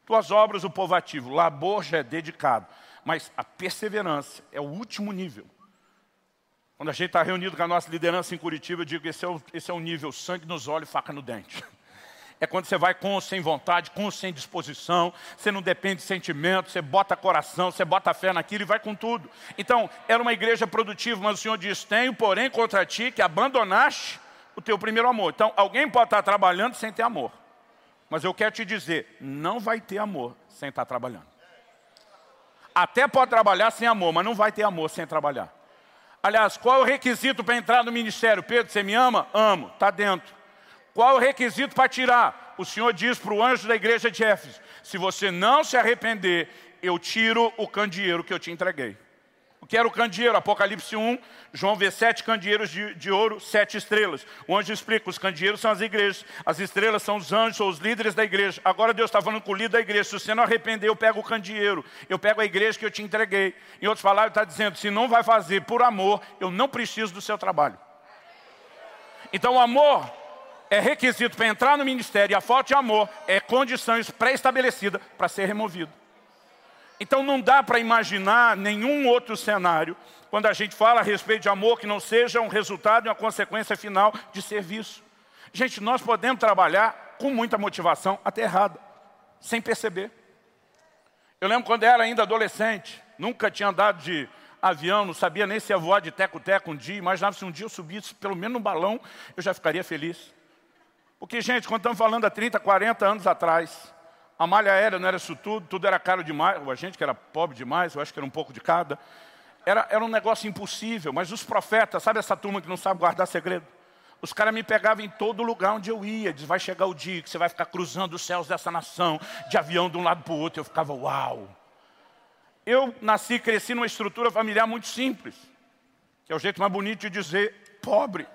Tuas obras, o povo ativo, labor já é dedicado, mas a perseverança é o último nível. Quando a gente está reunido com a nossa liderança em Curitiba, eu digo, esse é o, esse é o nível sangue nos olhos, faca no dente. É quando você vai com ou sem vontade, com ou sem disposição, você não depende de sentimento, você bota coração, você bota fé naquilo e vai com tudo. Então, era uma igreja produtiva, mas o Senhor diz, tenho, porém, contra ti que abandonaste o teu primeiro amor. Então, alguém pode estar trabalhando sem ter amor. Mas eu quero te dizer, não vai ter amor sem estar trabalhando. Até pode trabalhar sem amor, mas não vai ter amor sem trabalhar. Aliás, qual é o requisito para entrar no ministério? Pedro, você me ama? Amo, está dentro. Qual é o requisito para tirar? O Senhor diz para o anjo da igreja de Éfeso, se você não se arrepender, eu tiro o candeeiro que eu te entreguei. O que era o candeeiro? Apocalipse 1, João vê sete candeeiros de, de, ouro, sete estrelas. O anjo explica, os candeeiros são as igrejas, as estrelas são os anjos, são os líderes da igreja. Agora Deus está falando com o líder da igreja, se você não arrepender, eu pego o candeeiro, eu pego a igreja que eu te entreguei. Em outras palavras, está dizendo, se não vai fazer por amor, eu não preciso do seu trabalho. Então o amor é requisito para entrar no ministério e a falta de amor é condição pré-estabelecida para ser removido. Então não dá para imaginar nenhum outro cenário quando a gente fala a respeito de amor que não seja um resultado e uma consequência final de serviço. Gente, nós podemos trabalhar com muita motivação, até errada, sem perceber. Eu lembro quando era ainda adolescente, nunca tinha andado de avião, não sabia nem se ia voar de teco-teco um dia, imaginava se um dia eu subisse pelo menos no balão, eu já ficaria feliz. Porque, gente, quando estamos falando há 30, 40 anos atrás, a malha aérea não era isso tudo, tudo era caro demais, a gente que era pobre demais, eu acho que era um pouco de cada. Era, era um negócio impossível, mas os profetas, sabe essa turma que não sabe guardar segredo? Os caras me pegavam em todo lugar onde eu ia. Diz, vai chegar o dia que você vai ficar cruzando os céus dessa nação, de avião de um lado para o outro. Eu ficava, uau! Eu nasci e cresci numa estrutura familiar muito simples, que é o jeito mais bonito de dizer pobre.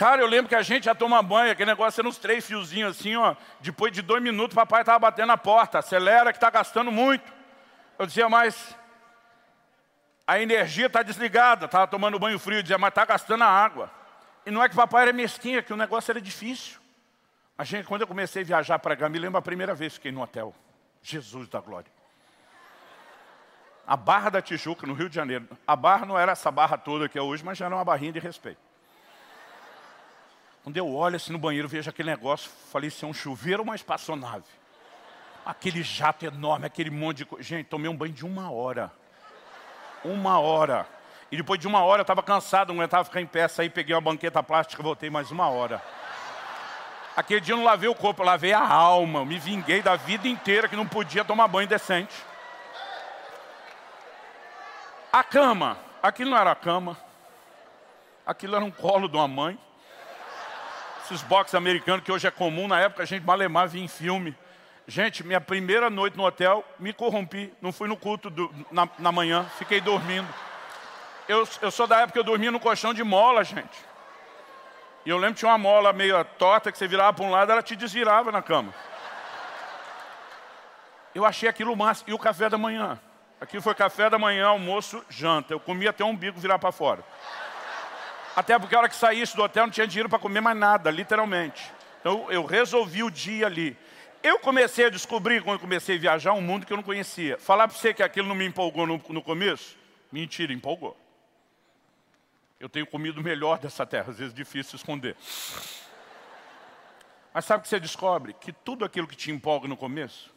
Cara, eu lembro que a gente ia tomar banho, aquele negócio era uns três fiozinhos assim, ó. Depois de dois minutos, papai estava batendo na porta. Acelera que está gastando muito. Eu dizia, mas a energia está desligada. Estava tomando banho frio. Eu dizia, mas está gastando a água. E não é que papai era mesquinho, é que o negócio era difícil. A gente, quando eu comecei a viajar para cá, me lembro a primeira vez que fiquei no hotel. Jesus da glória. A Barra da Tijuca, no Rio de Janeiro. A barra não era essa barra toda que é hoje, mas já era uma barrinha de respeito. Quando eu olho assim no banheiro, vejo aquele negócio, falei, se é um chuveiro ou uma espaçonave? Aquele jato enorme, aquele monte de coisa. Gente, tomei um banho de uma hora. Uma hora. E depois de uma hora eu estava cansado, não aguentava ficar em pé, saí, peguei uma banqueta plástica, voltei mais uma hora. Aquele dia eu não lavei o corpo, eu lavei a alma. Eu me vinguei da vida inteira que não podia tomar banho decente. A cama. Aquilo não era a cama. Aquilo era um colo de uma mãe esses boxes americanos que hoje é comum, na época a gente malemar via em filme. Gente, minha primeira noite no hotel, me corrompi, não fui no culto do, na, na, manhã, fiquei dormindo. Eu, eu sou da época que eu dormia no colchão de mola, gente. E eu lembro que tinha uma mola meio torta, que você virava para um lado, ela te desvirava na cama. Eu achei aquilo massa. E o café da manhã? Aqui foi café da manhã, almoço, janta. Eu comia até o umbigo virar para fora. Até porque a hora que saísse do hotel não tinha dinheiro para comer mais nada, literalmente. Então eu resolvi o dia ali. Eu comecei a descobrir, quando comecei a viajar, um mundo que eu não conhecia. Falar para você que aquilo não me empolgou no, no começo? Mentira, empolgou. Eu tenho comido melhor dessa terra, às vezes é difícil esconder. Mas sabe o que você descobre? Que tudo aquilo que te empolga no começo,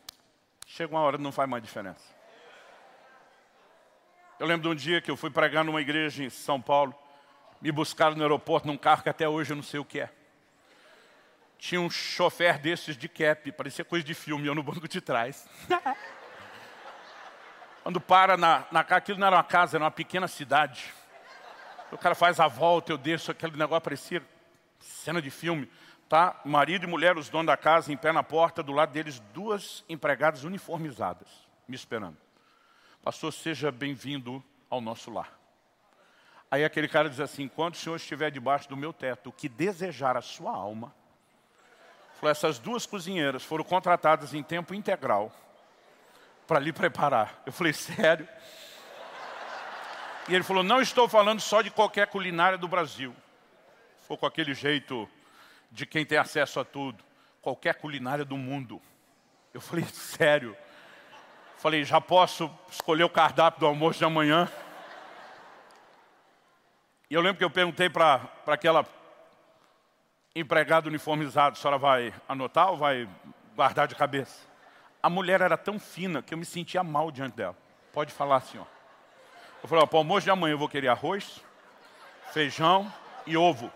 chega uma hora que não faz mais diferença. Eu lembro de um dia que eu fui pregar numa igreja em São Paulo, me buscaram no aeroporto num carro que até hoje eu não sei o que é. Tinha um chofer desses de cap, parecia coisa de filme, eu no banco de trás. Quando para na, na aquilo não era uma casa, era uma pequena cidade. O cara faz a volta, eu desço, aquele negócio parecia cena de filme. Tá? Marido e mulher, os donos da casa, em pé na porta, do lado deles, duas empregadas uniformizadas, me esperando. Pastor, seja bem-vindo ao nosso lar. Aí aquele cara diz assim, quando o senhor estiver debaixo do meu teto, o que desejar a sua alma, falou, essas duas cozinheiras foram contratadas em tempo integral para lhe preparar. Eu falei, sério? E ele falou, não estou falando só de qualquer culinária do Brasil. Foi com aquele jeito de quem tem acesso a tudo. Qualquer culinária do mundo. Eu falei, sério? Falei, já posso escolher o cardápio do almoço de amanhã? E eu lembro que eu perguntei para aquela empregada uniformizada, a senhora vai anotar ou vai guardar de cabeça? A mulher era tão fina que eu me sentia mal diante dela. Pode falar, senhor. Eu falei, para o almoço de amanhã eu vou querer arroz, feijão e ovo.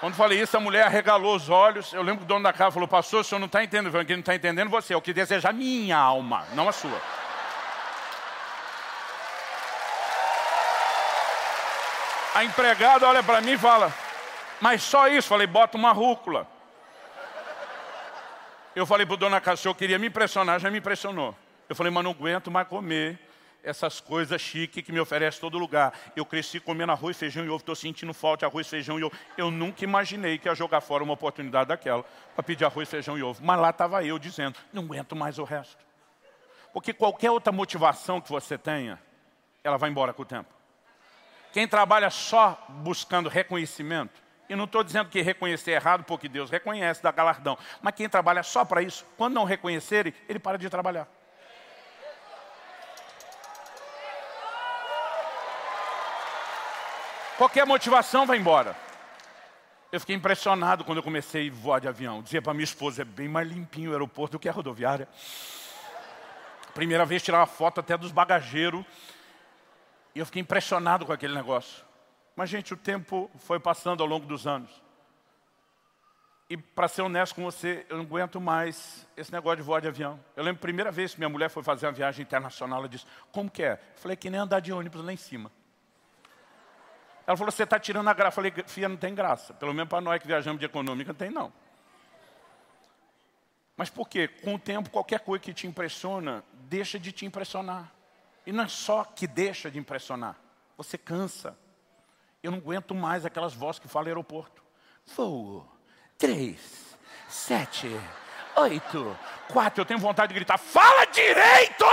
Quando falei isso, a mulher arregalou os olhos. Eu lembro que o dono da casa falou, pastor, o senhor não está entendendo. Quem não está entendendo você, é o que deseja a minha alma, não a sua. A empregada olha para mim e fala, mas só isso? Falei, bota uma rúcula. Eu falei para o dono da casa, o senhor queria me impressionar, já me impressionou. Eu falei, mas não aguento mais comer essas coisas chiques que me oferece todo lugar. Eu cresci comendo arroz, feijão e ovo, estou sentindo falta de arroz, feijão e ovo. Eu nunca imaginei que ia jogar fora uma oportunidade daquela para pedir arroz, feijão e ovo. Mas lá estava eu dizendo, não aguento mais o resto. Porque qualquer outra motivação que você tenha, ela vai embora com o tempo. Quem trabalha só buscando reconhecimento, e não estou dizendo que reconhecer é errado, porque Deus reconhece, dá galardão. Mas quem trabalha só para isso, quando não reconhecerem, ele para de trabalhar. Qualquer motivação vai embora. Eu fiquei impressionado quando eu comecei a voar de avião. Dizia para minha esposa, é bem mais limpinho o aeroporto do que a rodoviária. Primeira vez tirava foto até dos bagageiros. E eu fiquei impressionado com aquele negócio. Mas, gente, o tempo foi passando ao longo dos anos. E, para ser honesto com você, eu não aguento mais esse negócio de voar de avião. Eu lembro a primeira vez que minha mulher foi fazer uma viagem internacional, ela disse, como que é? Eu falei, que nem andar de ônibus lá em cima. Ela falou, você está tirando a graça. Eu falei, filha, não tem graça. Pelo menos para nós que viajamos de econômica, não tem não. Mas por quê? Com o tempo, qualquer coisa que te impressiona, deixa de te impressionar. E não é só que deixa de impressionar. Você cansa. Eu não aguento mais aquelas vozes que falam aeroporto. Voo. Três. Sete. Oito. Quatro. Eu tenho vontade de gritar, fala direito!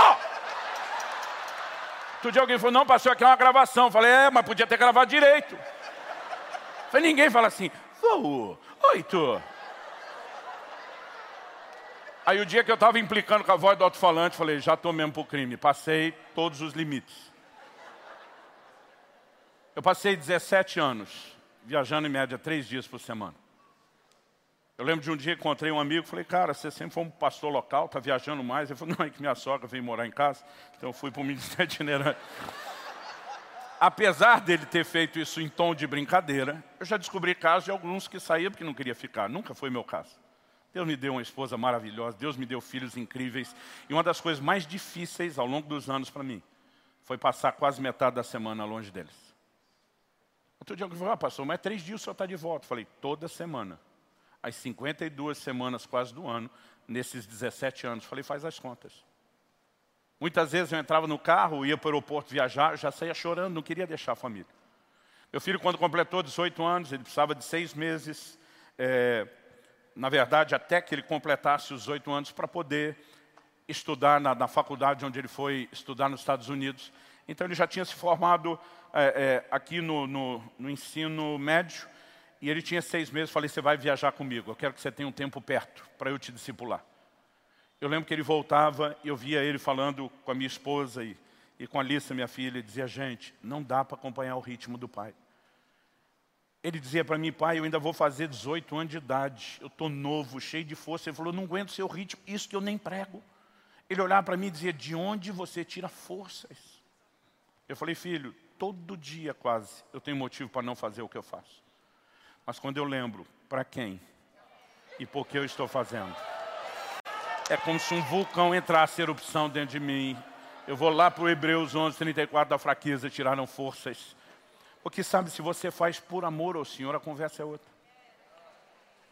Outro dia alguém falou, não, pastor, aqui é uma gravação. Eu falei, é, mas podia ter gravado direito. Eu falei, ninguém fala assim, voo, oito. Aí o dia que eu estava implicando com a voz do alto-falante, falei, já estou mesmo para o crime. Passei todos os limites. Eu passei 17 anos viajando em média três dias por semana. Eu lembro de um dia que encontrei um amigo, falei, cara, você sempre foi um pastor local, está viajando mais? Ele falou, não, é que minha sogra veio morar em casa, então eu fui para o Ministério Itinerante. Apesar dele ter feito isso em tom de brincadeira, eu já descobri casos de alguns que saíam porque não queria ficar. Nunca foi meu caso. Deus me deu uma esposa maravilhosa, Deus me deu filhos incríveis. E uma das coisas mais difíceis ao longo dos anos para mim foi passar quase metade da semana longe deles. Outro dia eu falei, ah, pastor, mas três dias o senhor está de volta. Eu falei, toda semana as 52 semanas quase do ano, nesses 17 anos. Falei, faz as contas. Muitas vezes eu entrava no carro, ia para o aeroporto viajar, já saía chorando, não queria deixar a família. Meu filho, quando completou 18 anos, ele precisava de seis meses, é, na verdade, até que ele completasse os oito anos para poder estudar na, na, faculdade onde ele foi estudar nos Estados Unidos. Então ele já tinha se formado é, é, aqui no, no, no ensino médio, e ele tinha seis meses, falei, você vai viajar comigo, eu quero que você tenha um tempo perto para eu te discipular. Eu lembro que ele voltava e eu via ele falando com a minha esposa e, e com a Alissa, minha filha, e dizia, gente, não dá para acompanhar o ritmo do pai. Ele dizia para mim, pai, eu ainda vou fazer 18 anos de idade, eu estou novo, cheio de força. Ele falou, não aguento seu ritmo, isso que eu nem prego. Ele olhava para mim e dizia, de onde você tira forças? Eu falei, filho, todo dia quase eu tenho motivo para não fazer o que eu faço. Mas quando eu lembro para quem e por que eu estou fazendo, é como se um vulcão entrasse erupção dentro de mim Eu vou lá para o Hebreus 11, 34, da fraqueza tiraram forças. Porque sabe, se você faz por amor ao Senhor, a conversa é outra.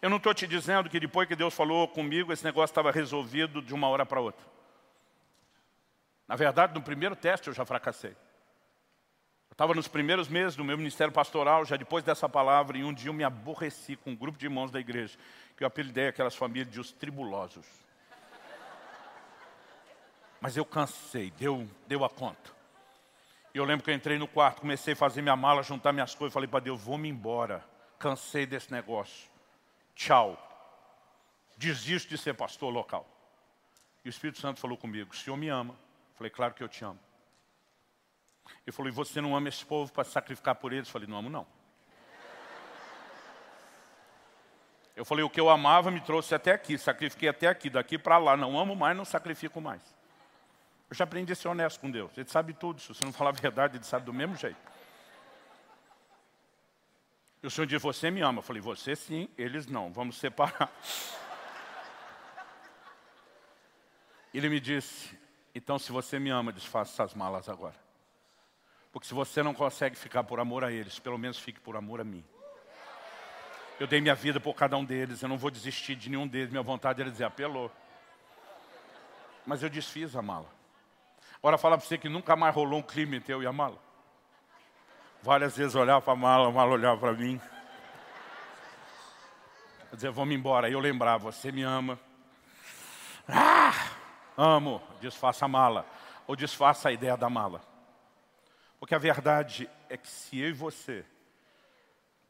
Eu não estou te dizendo que depois que Deus falou comigo, esse negócio estava resolvido de uma hora para outra. Na verdade, no primeiro teste eu já fracassei. Eu estava nos primeiros meses do meu ministério pastoral, já depois dessa palavra, e um dia eu me aborreci com um grupo de irmãos da igreja, que eu apelidei aquelas famílias de os tribulosos. Mas eu cansei, deu, deu a conta. Eu lembro que eu entrei no quarto, comecei a fazer minha mala, juntar minhas coisas, falei para Deus, vou-me embora. Cansei desse negócio. Tchau. Desisto de ser pastor local. E o Espírito Santo falou comigo, o Senhor me ama. Falei, claro que eu te amo. Ele falou, e você não ama esse povo para sacrificar por eles? Falei, não amo não. Eu falei, o que eu amava me trouxe até aqui, sacrifiquei até aqui, daqui para lá. Não amo mais, não sacrifico mais. Eu já aprendi a ser honesto com Deus. Ele sabe tudo. Se você não falar a verdade, ele sabe do mesmo jeito. E o Senhor disse, você me ama. Eu falei, você sim, eles não. Vamos separar. Ele me disse, então se você me ama, desfaça essas malas agora. Porque se você não consegue ficar por amor a eles, pelo menos fique por amor a mim. Eu dei minha vida por cada um deles, eu não vou desistir de nenhum deles. Minha vontade era dizer, apelou. Mas eu desfiz a mala. Agora fala para você que nunca mais rolou um clima entre eu e a mala. Várias vezes olhava para a mala, a mala olhava para mim. Eu dizia, vamos embora. Aí eu lembrava, você me ama. Ah, amo, desfaça a mala. Ou desfaça a ideia da mala. Porque a verdade é que se eu e você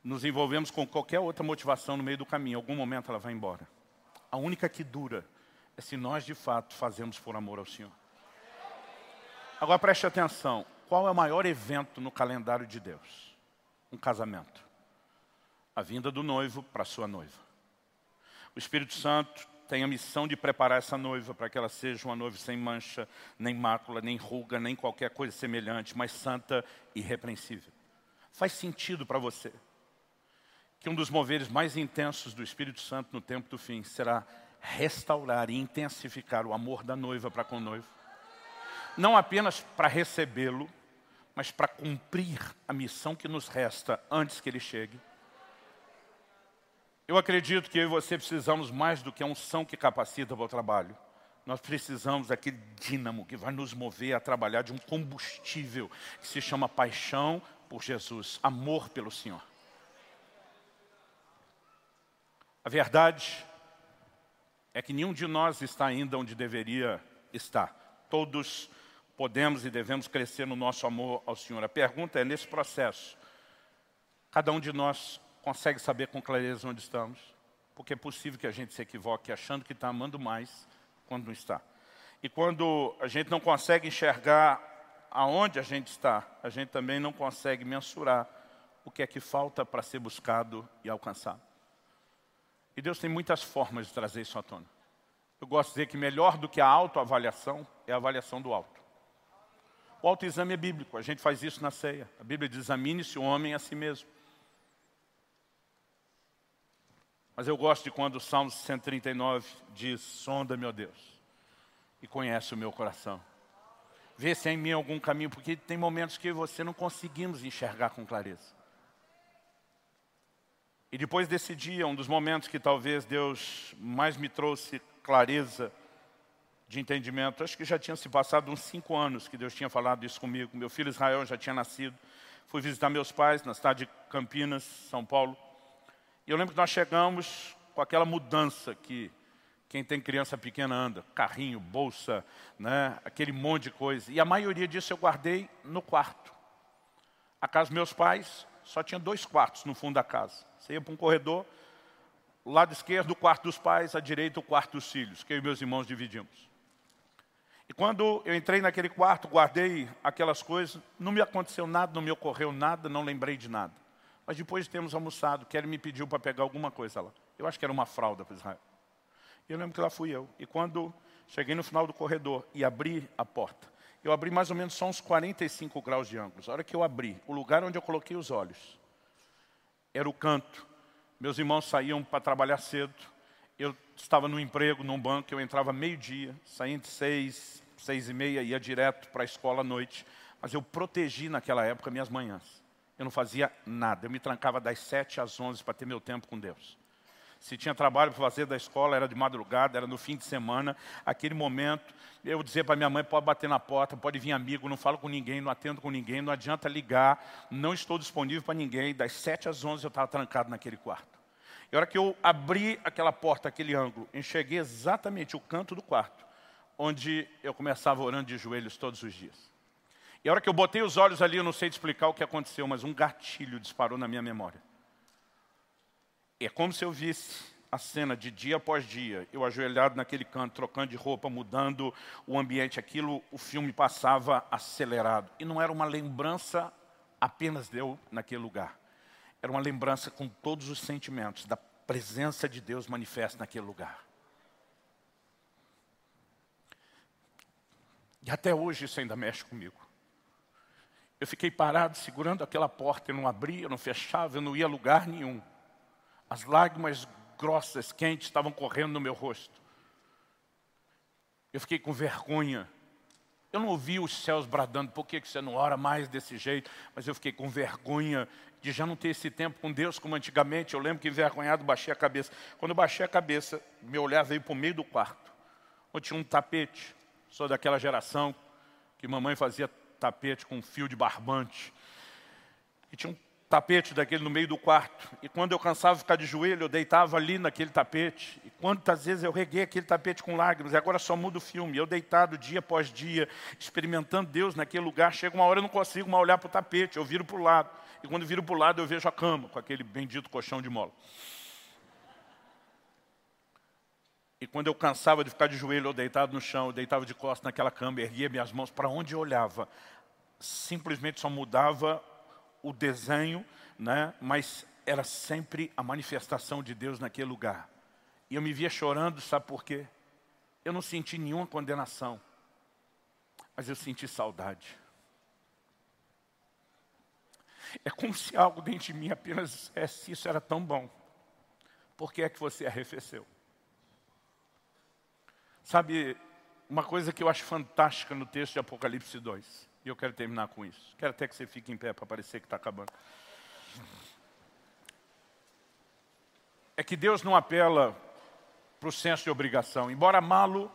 nos envolvemos com qualquer outra motivação no meio do caminho, em algum momento ela vai embora. A única que dura é se nós de fato fazemos por amor ao Senhor. Agora preste atenção. Qual é o maior evento no calendário de Deus? Um casamento. A vinda do noivo para sua noiva. O Espírito Santo tem a missão de preparar essa noiva para que ela seja uma noiva sem mancha, nem mácula, nem ruga, nem qualquer coisa semelhante, mas santa e irrepreensível. Faz sentido para você que um dos moveres mais intensos do Espírito Santo no tempo do fim será restaurar e intensificar o amor da noiva para com o noivo não apenas para recebê-lo, mas para cumprir a missão que nos resta antes que ele chegue. Eu acredito que eu e você precisamos mais do que a unção que capacita para o trabalho. Nós precisamos daquele dínamo que vai nos mover a trabalhar de um combustível que se chama paixão por Jesus, amor pelo Senhor. A verdade é que nenhum de nós está ainda onde deveria estar. Todos podemos e devemos crescer no nosso amor ao Senhor. A pergunta é, nesse processo, cada um de nós consegue saber com clareza onde estamos? Porque é possível que a gente se equivoque achando que está amando mais quando não está. E quando a gente não consegue enxergar aonde a gente está, a gente também não consegue mensurar o que é que falta para ser buscado e alcançado. E Deus tem muitas formas de trazer isso à tona. Eu gosto de dizer que melhor do que a autoavaliação é a avaliação do alto. O autoexame é bíblico, a gente faz isso na ceia. A Bíblia diz, examine-se o homem a si mesmo. Mas eu gosto de quando o Salmo 139 diz, sonda, meu Deus, e conhece o meu coração. Vê se há em mim algum caminho, porque tem momentos que você não conseguimos enxergar com clareza. E depois desse dia, um dos momentos que talvez Deus mais me trouxe clareza, de entendimento. Acho que já tinha se passado uns cinco anos que Deus tinha falado isso comigo. Meu filho Israel já tinha nascido. Fui visitar meus pais na cidade de Campinas, São Paulo. E eu lembro que nós chegamos com aquela mudança que quem tem criança pequena anda. Carrinho, bolsa, né, aquele monte de coisa. E a maioria disso eu guardei no quarto. A casa dos meus pais só tinha dois quartos no fundo da casa. Você ia para um corredor, lado esquerdo o quarto dos pais, à direita o quarto dos filhos, que eu e meus irmãos dividimos. E quando eu entrei naquele quarto, guardei aquelas coisas, não me aconteceu nada, não me ocorreu nada, não lembrei de nada. Mas depois de termos almoçado, Kelly me pediu para pegar alguma coisa lá. Eu acho que era uma fralda para Israel. E eu lembro que lá fui eu. E quando cheguei no final do corredor e abri a porta, eu abri mais ou menos só uns 45 graus de ângulo. A hora que eu abri, o lugar onde eu coloquei os olhos, era o canto. Meus irmãos saíam para trabalhar cedo. Eu estava no emprego, num banco, eu entrava meio-dia, saía entre seis, seis e meia, ia direto para a escola à noite. Mas eu protegi naquela época minhas manhãs. Eu não fazia nada. Eu me trancava das sete às onze para ter meu tempo com Deus. Se tinha trabalho para fazer da escola, era de madrugada, era no fim de semana. Aquele momento, eu dizia para minha mãe, pode bater na porta, pode vir amigo, não falo com ninguém, não atendo com ninguém, não adianta ligar, não estou disponível para ninguém. Das sete às onze eu estava trancado naquele quarto. E a hora que eu abri aquela porta, aquele ângulo, enxerguei exatamente o canto do quarto, onde eu começava orando de joelhos todos os dias. E a hora que eu botei os olhos ali, eu não sei te explicar o que aconteceu, mas um gatilho disparou na minha memória. É como se eu visse a cena de dia após dia, eu ajoelhado naquele canto, trocando de roupa, mudando o ambiente, aquilo, o filme passava acelerado. E não era uma lembrança apenas de eu naquele lugar. Era uma lembrança com todos os sentimentos da presença de Deus manifesta naquele lugar. E até hoje isso ainda mexe comigo. Eu fiquei parado segurando aquela porta, eu não abria, eu não fechava, eu não ia a lugar nenhum. As lágrimas grossas, quentes, estavam correndo no meu rosto. Eu fiquei com vergonha. Eu não ouvi os céus bradando, por que você não ora mais desse jeito? Mas eu fiquei com vergonha de já não ter esse tempo com Deus como antigamente. Eu lembro que envergonhado baixei a cabeça. Quando eu baixei a cabeça, meu olhar veio para o meio do quarto, onde tinha um tapete. Sou daquela geração que mamãe fazia tapete com fio de barbante. E tinha um tapete daquele no meio do quarto. E quando eu cansava de ficar de joelho, eu deitava ali naquele tapete. E quantas vezes eu reguei aquele tapete com lágrimas. E agora só muda o filme. Eu deitado dia após dia, experimentando Deus naquele lugar. Chega uma hora eu não consigo mais olhar para o tapete, eu viro para o lado. E quando viro para o lado, eu vejo a cama, com aquele bendito colchão de mola. E quando eu cansava de ficar de joelho ou deitado no chão, eu deitava de costas naquela cama, erguia minhas mãos para onde eu olhava. Simplesmente só mudava o desenho, né? mas era sempre a manifestação de Deus naquele lugar. E eu me via chorando, sabe por quê? Eu não senti nenhuma condenação, mas eu senti saudade. É como se algo dentro de mim apenas dissesse, isso era tão bom. Por que é que você arrefeceu? Sabe, uma coisa que eu acho fantástica no texto de Apocalipse 2, e eu quero terminar com isso. Quero até que você fique em pé para parecer que está acabando. É que Deus não apela para o senso de obrigação. Embora amá-lo,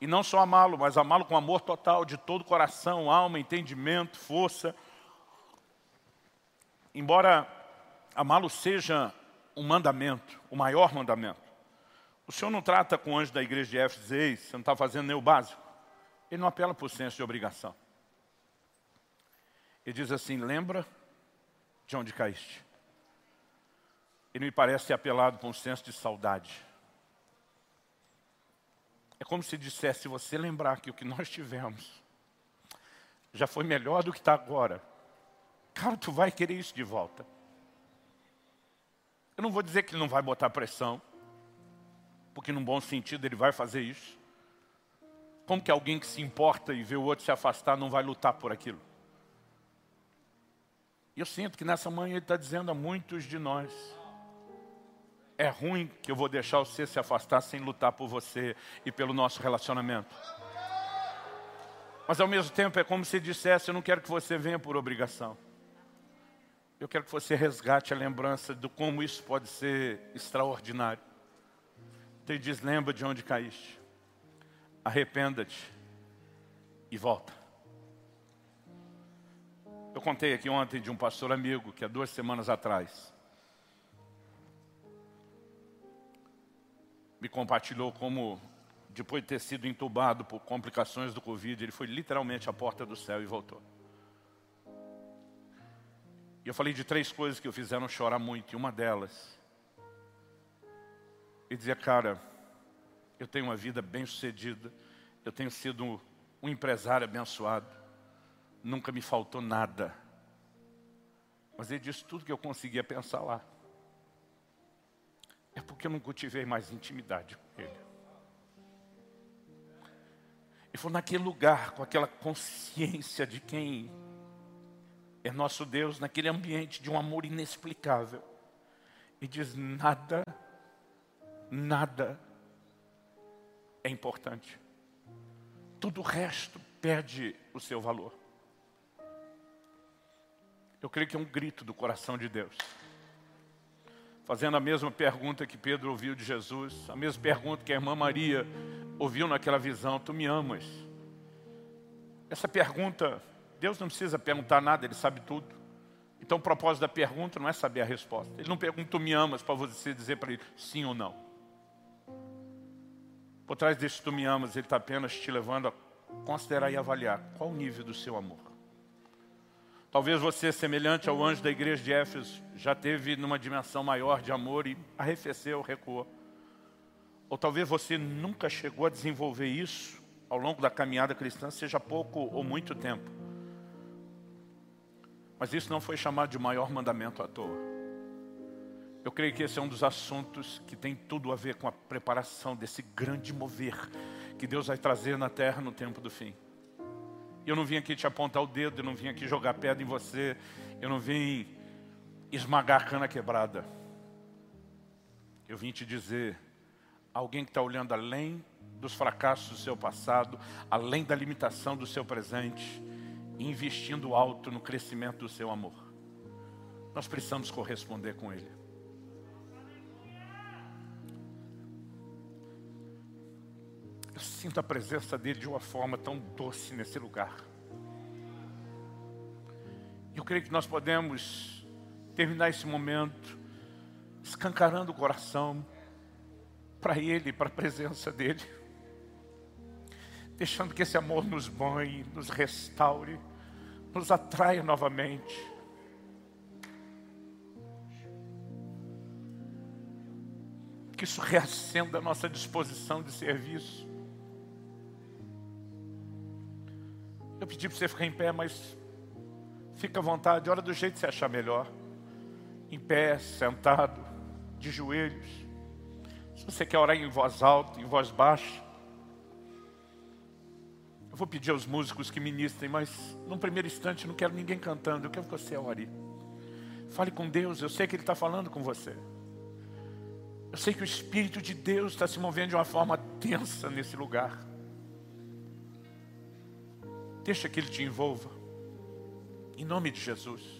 e não só amá-lo, mas amá-lo com amor total, de todo coração, alma, entendimento, força. Embora amá-lo seja um mandamento, o maior mandamento. O Senhor não trata com o anjo da igreja de Éfeso, você não está fazendo nem o básico. Ele não apela o senso de obrigação. Ele diz assim, lembra de onde caíste. Ele me parece apelado para um senso de saudade. É como se dissesse, se você lembrar que o que nós tivemos já foi melhor do que está agora, cara, tu vai querer isso de volta. Eu não vou dizer que ele não vai botar pressão, porque num bom sentido ele vai fazer isso. Como que alguém que se importa e vê o outro se afastar não vai lutar por aquilo? E eu sinto que nessa manhã ele está dizendo a muitos de nós, é ruim que eu vou deixar você se afastar sem lutar por você e pelo nosso relacionamento. Mas ao mesmo tempo é como se dissesse, eu não quero que você venha por obrigação. Eu quero que você resgate a lembrança de como isso pode ser extraordinário. Ele diz, lembra de onde caíste. Arrependa-te e volta. Eu contei aqui ontem de um pastor amigo que há duas semanas atrás me compartilhou como, depois de ter sido entubado por complicações do Covid, ele foi literalmente à porta do céu e voltou. E eu falei de três coisas que o fizeram chorar muito, e uma delas e dizia, cara, eu tenho uma vida bem sucedida, eu tenho sido um empresário abençoado, nunca me faltou nada. Mas ele disse tudo que eu conseguia pensar lá. É porque eu não cultivei mais intimidade com ele. E foi naquele lugar, com aquela consciência de quem é nosso Deus, naquele ambiente de um amor inexplicável. E diz, nada nada é importante. tudo o resto perde o seu valor. Eu creio que é um grito do coração de Deus. Fazendo a mesma pergunta que Pedro ouviu de Jesus, a mesma pergunta que a irmã Maria ouviu naquela visão, tu me amas? Essa pergunta, Deus não precisa perguntar nada, Ele sabe tudo. Então o propósito da pergunta não é saber a resposta. Ele não pergunta, me amas, para você dizer para ele sim ou não. Por trás desse tu me amas, Ele está apenas te levando a considerar e avaliar qual o nível do seu amor. Talvez você, semelhante ao anjo da igreja de Éfeso, já teve numa dimensão maior de amor e arrefeceu, recuou. Ou talvez você nunca chegou a desenvolver isso ao longo da caminhada cristã, seja pouco ou muito tempo. Mas isso não foi chamado de maior mandamento à toa. Eu creio que esse é um dos assuntos que tem tudo a ver com a preparação desse grande mover que Deus vai trazer na terra no tempo do fim. Eu não vim aqui te apontar o dedo, eu não vim aqui jogar pedra em você, eu não vim esmagar a cana quebrada. Eu vim te dizer, alguém que está olhando além dos fracassos do seu passado, além da limitação do seu presente, investindo alto no crescimento do seu amor. Nós precisamos corresponder com Ele. Eu sinto a presença dEle de uma forma tão doce nesse lugar. Eu creio que nós podemos terminar esse momento escancarando o coração para Ele, para a presença dEle deixando que esse amor nos banhe, nos restaure, nos atraia novamente. Que isso reacenda a nossa disposição de serviço. Eu pedi para você ficar em pé, mas fica à vontade, hora do jeito que você achar melhor. Em pé, sentado, de joelhos. Se você quer orar em voz alta, em voz baixa, eu vou pedir aos músicos que ministrem, mas num primeiro instante não quero ninguém cantando, eu quero que você ore. Fale com Deus, eu sei que Ele está falando com você. Eu sei que o Espírito de Deus está se movendo de uma forma tensa nesse lugar. Deixa que Ele te envolva. Em nome de Jesus.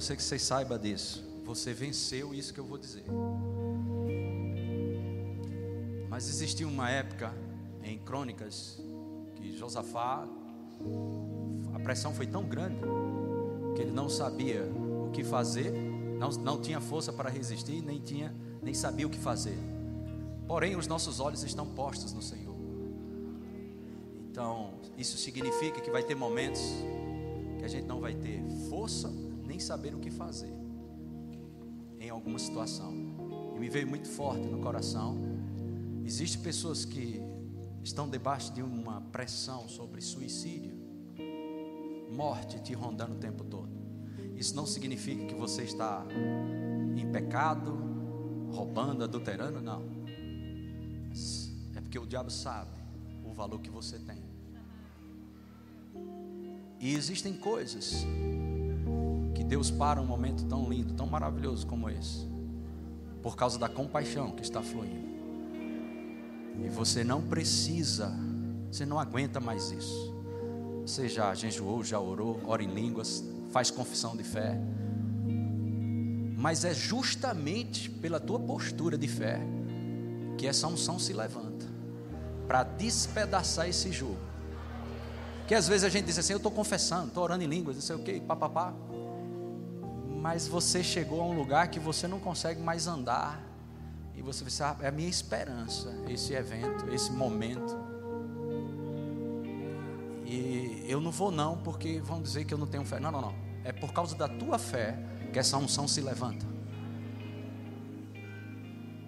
Você que você saiba disso, você venceu isso que eu vou dizer. Mas existia uma época em Crônicas que Josafá, a pressão foi tão grande que ele não sabia o que fazer, não, não tinha força para resistir, nem tinha, nem sabia o que fazer. Porém, os nossos olhos estão postos no Senhor. Então, isso significa que vai ter momentos que a gente não vai ter força nem saber o que fazer em alguma situação. E me veio muito forte no coração Existem pessoas que estão debaixo de uma pressão sobre suicídio, morte te rondando o tempo todo. Isso não significa que você está em pecado, roubando, adulterando, não. É porque o diabo sabe o valor que você tem. E existem coisas Deus para um momento tão lindo, tão maravilhoso como esse, por causa da compaixão que está fluindo. E você não precisa, você não aguenta mais isso. Você já jejuou, já orou, ora em línguas, faz confissão de fé. Mas é justamente pela tua postura de fé que essa unção se levanta para despedaçar esse jogo. Que às vezes a gente diz assim: Eu estou confessando, estou orando em línguas, não sei o que, papapá. Mas você chegou a um lugar que você não consegue mais andar e você vai sabe, é a minha esperança, esse evento, esse momento. E eu não vou não, porque vão dizer que eu não tenho fé. Não, não, não. É por causa da tua fé que essa unção se levanta.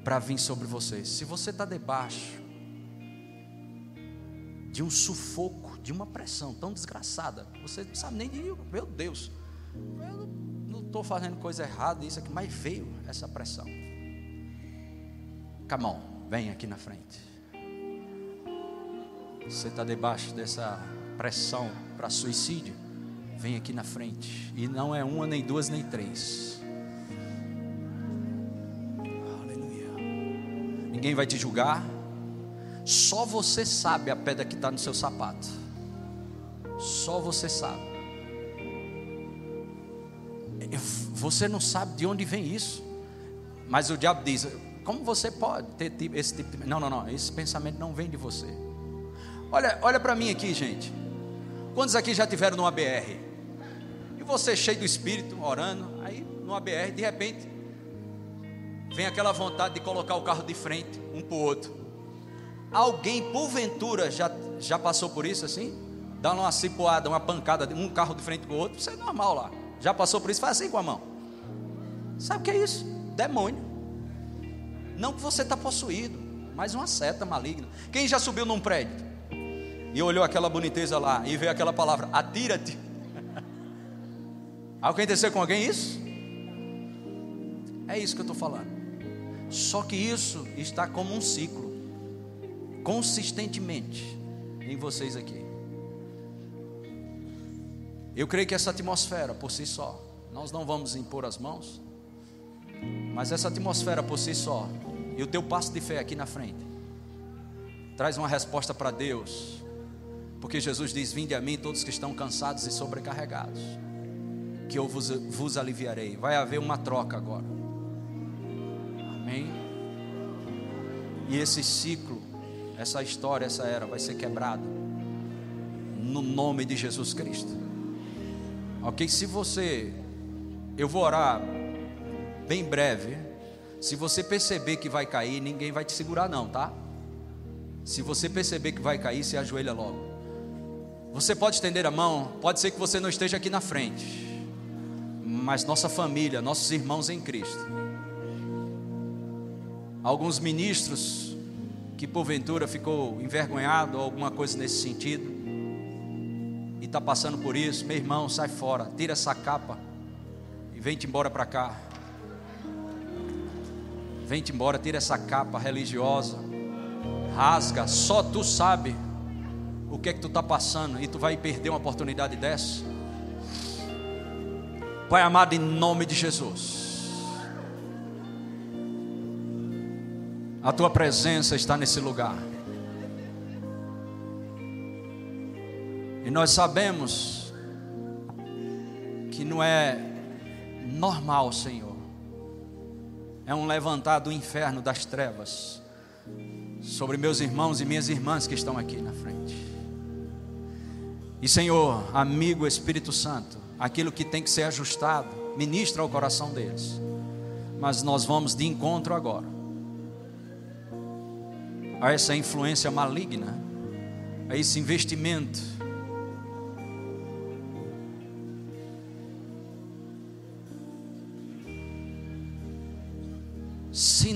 Para vir sobre vocês. Se você está debaixo de um sufoco, de uma pressão tão desgraçada, você não sabe nem de, meu Deus, eu não estou fazendo coisa errada, isso aqui, mas veio essa pressão. Come on, vem aqui na frente. Você está debaixo dessa pressão para suicídio? Vem aqui na frente. E não é uma, nem duas, nem três. Aleluia. Ninguém vai te julgar. Só você sabe a pedra que está no seu sapato. Só você sabe. Você não sabe de onde vem isso. Mas o diabo diz: como você pode ter esse tipo de. Não, não, não. Esse pensamento não vem de você. Olha, olha para mim aqui, gente. Quantos aqui já tiveram no ABR? E você cheio do espírito, orando, aí no ABR, de repente, vem aquela vontade de colocar o carro de frente um para o outro. Alguém, porventura, já, já passou por isso assim? Dá uma cipoada, uma pancada, um carro de frente com o outro, isso é normal lá. Já passou por isso? Faz assim com a mão. Sabe o que é isso? Demônio. Não que você está possuído, mas uma seta maligna. Quem já subiu num prédio e olhou aquela boniteza lá e veio aquela palavra, atira-te. Aconteceu com alguém isso? É isso que eu estou falando. Só que isso está como um ciclo, consistentemente, em vocês aqui. Eu creio que essa atmosfera por si só, nós não vamos impor as mãos, mas essa atmosfera por si só, e o teu passo de fé aqui na frente, traz uma resposta para Deus, porque Jesus diz: Vinde a mim todos que estão cansados e sobrecarregados, que eu vos, vos aliviarei. Vai haver uma troca agora, amém? E esse ciclo, essa história, essa era vai ser quebrada, no nome de Jesus Cristo, ok? Se você, eu vou orar bem breve. Se você perceber que vai cair, ninguém vai te segurar, não, tá? Se você perceber que vai cair, se ajoelha logo. Você pode estender a mão, pode ser que você não esteja aqui na frente, mas nossa família, nossos irmãos em Cristo, alguns ministros que porventura ficou envergonhado ou alguma coisa nesse sentido está passando por isso, meu irmão, sai fora, tira essa capa e vem-te embora para cá. Vem-te embora, tira essa capa religiosa, rasga, só tu sabe o que é que tu está passando e tu vai perder uma oportunidade dessa. Pai amado, em nome de Jesus, a tua presença está nesse lugar. E nós sabemos que não é normal, Senhor, é um levantar do inferno das trevas sobre meus irmãos e minhas irmãs que estão aqui na frente. E Senhor, amigo Espírito Santo, aquilo que tem que ser ajustado, ministra ao coração deles. Mas nós vamos de encontro agora a essa influência maligna, a esse investimento.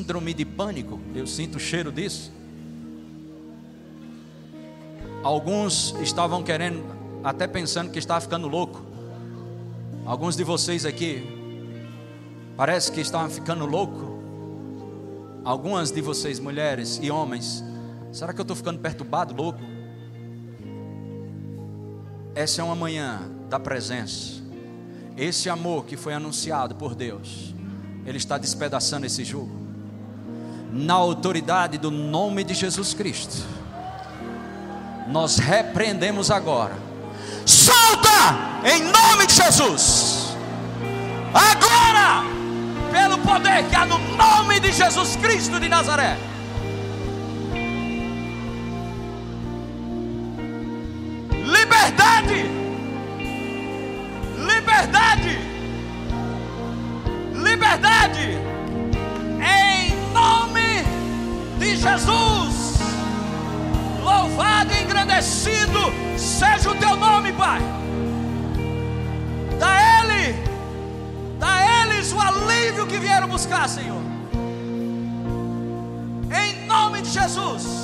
Síndrome de pânico, eu sinto o cheiro disso. Alguns estavam querendo, até pensando que estava ficando louco. Alguns de vocês aqui parece que estavam ficando louco. Algumas de vocês, mulheres e homens, será que eu estou ficando perturbado, louco? Essa é uma manhã da presença. Esse amor que foi anunciado por Deus, Ele está despedaçando esse jugo. Na autoridade do nome de Jesus Cristo, nós repreendemos agora Solta! Em nome de Jesus. Agora! Pelo poder que há no nome de Jesus Cristo de Nazaré. Buscar, Senhor. Em nome de Jesus.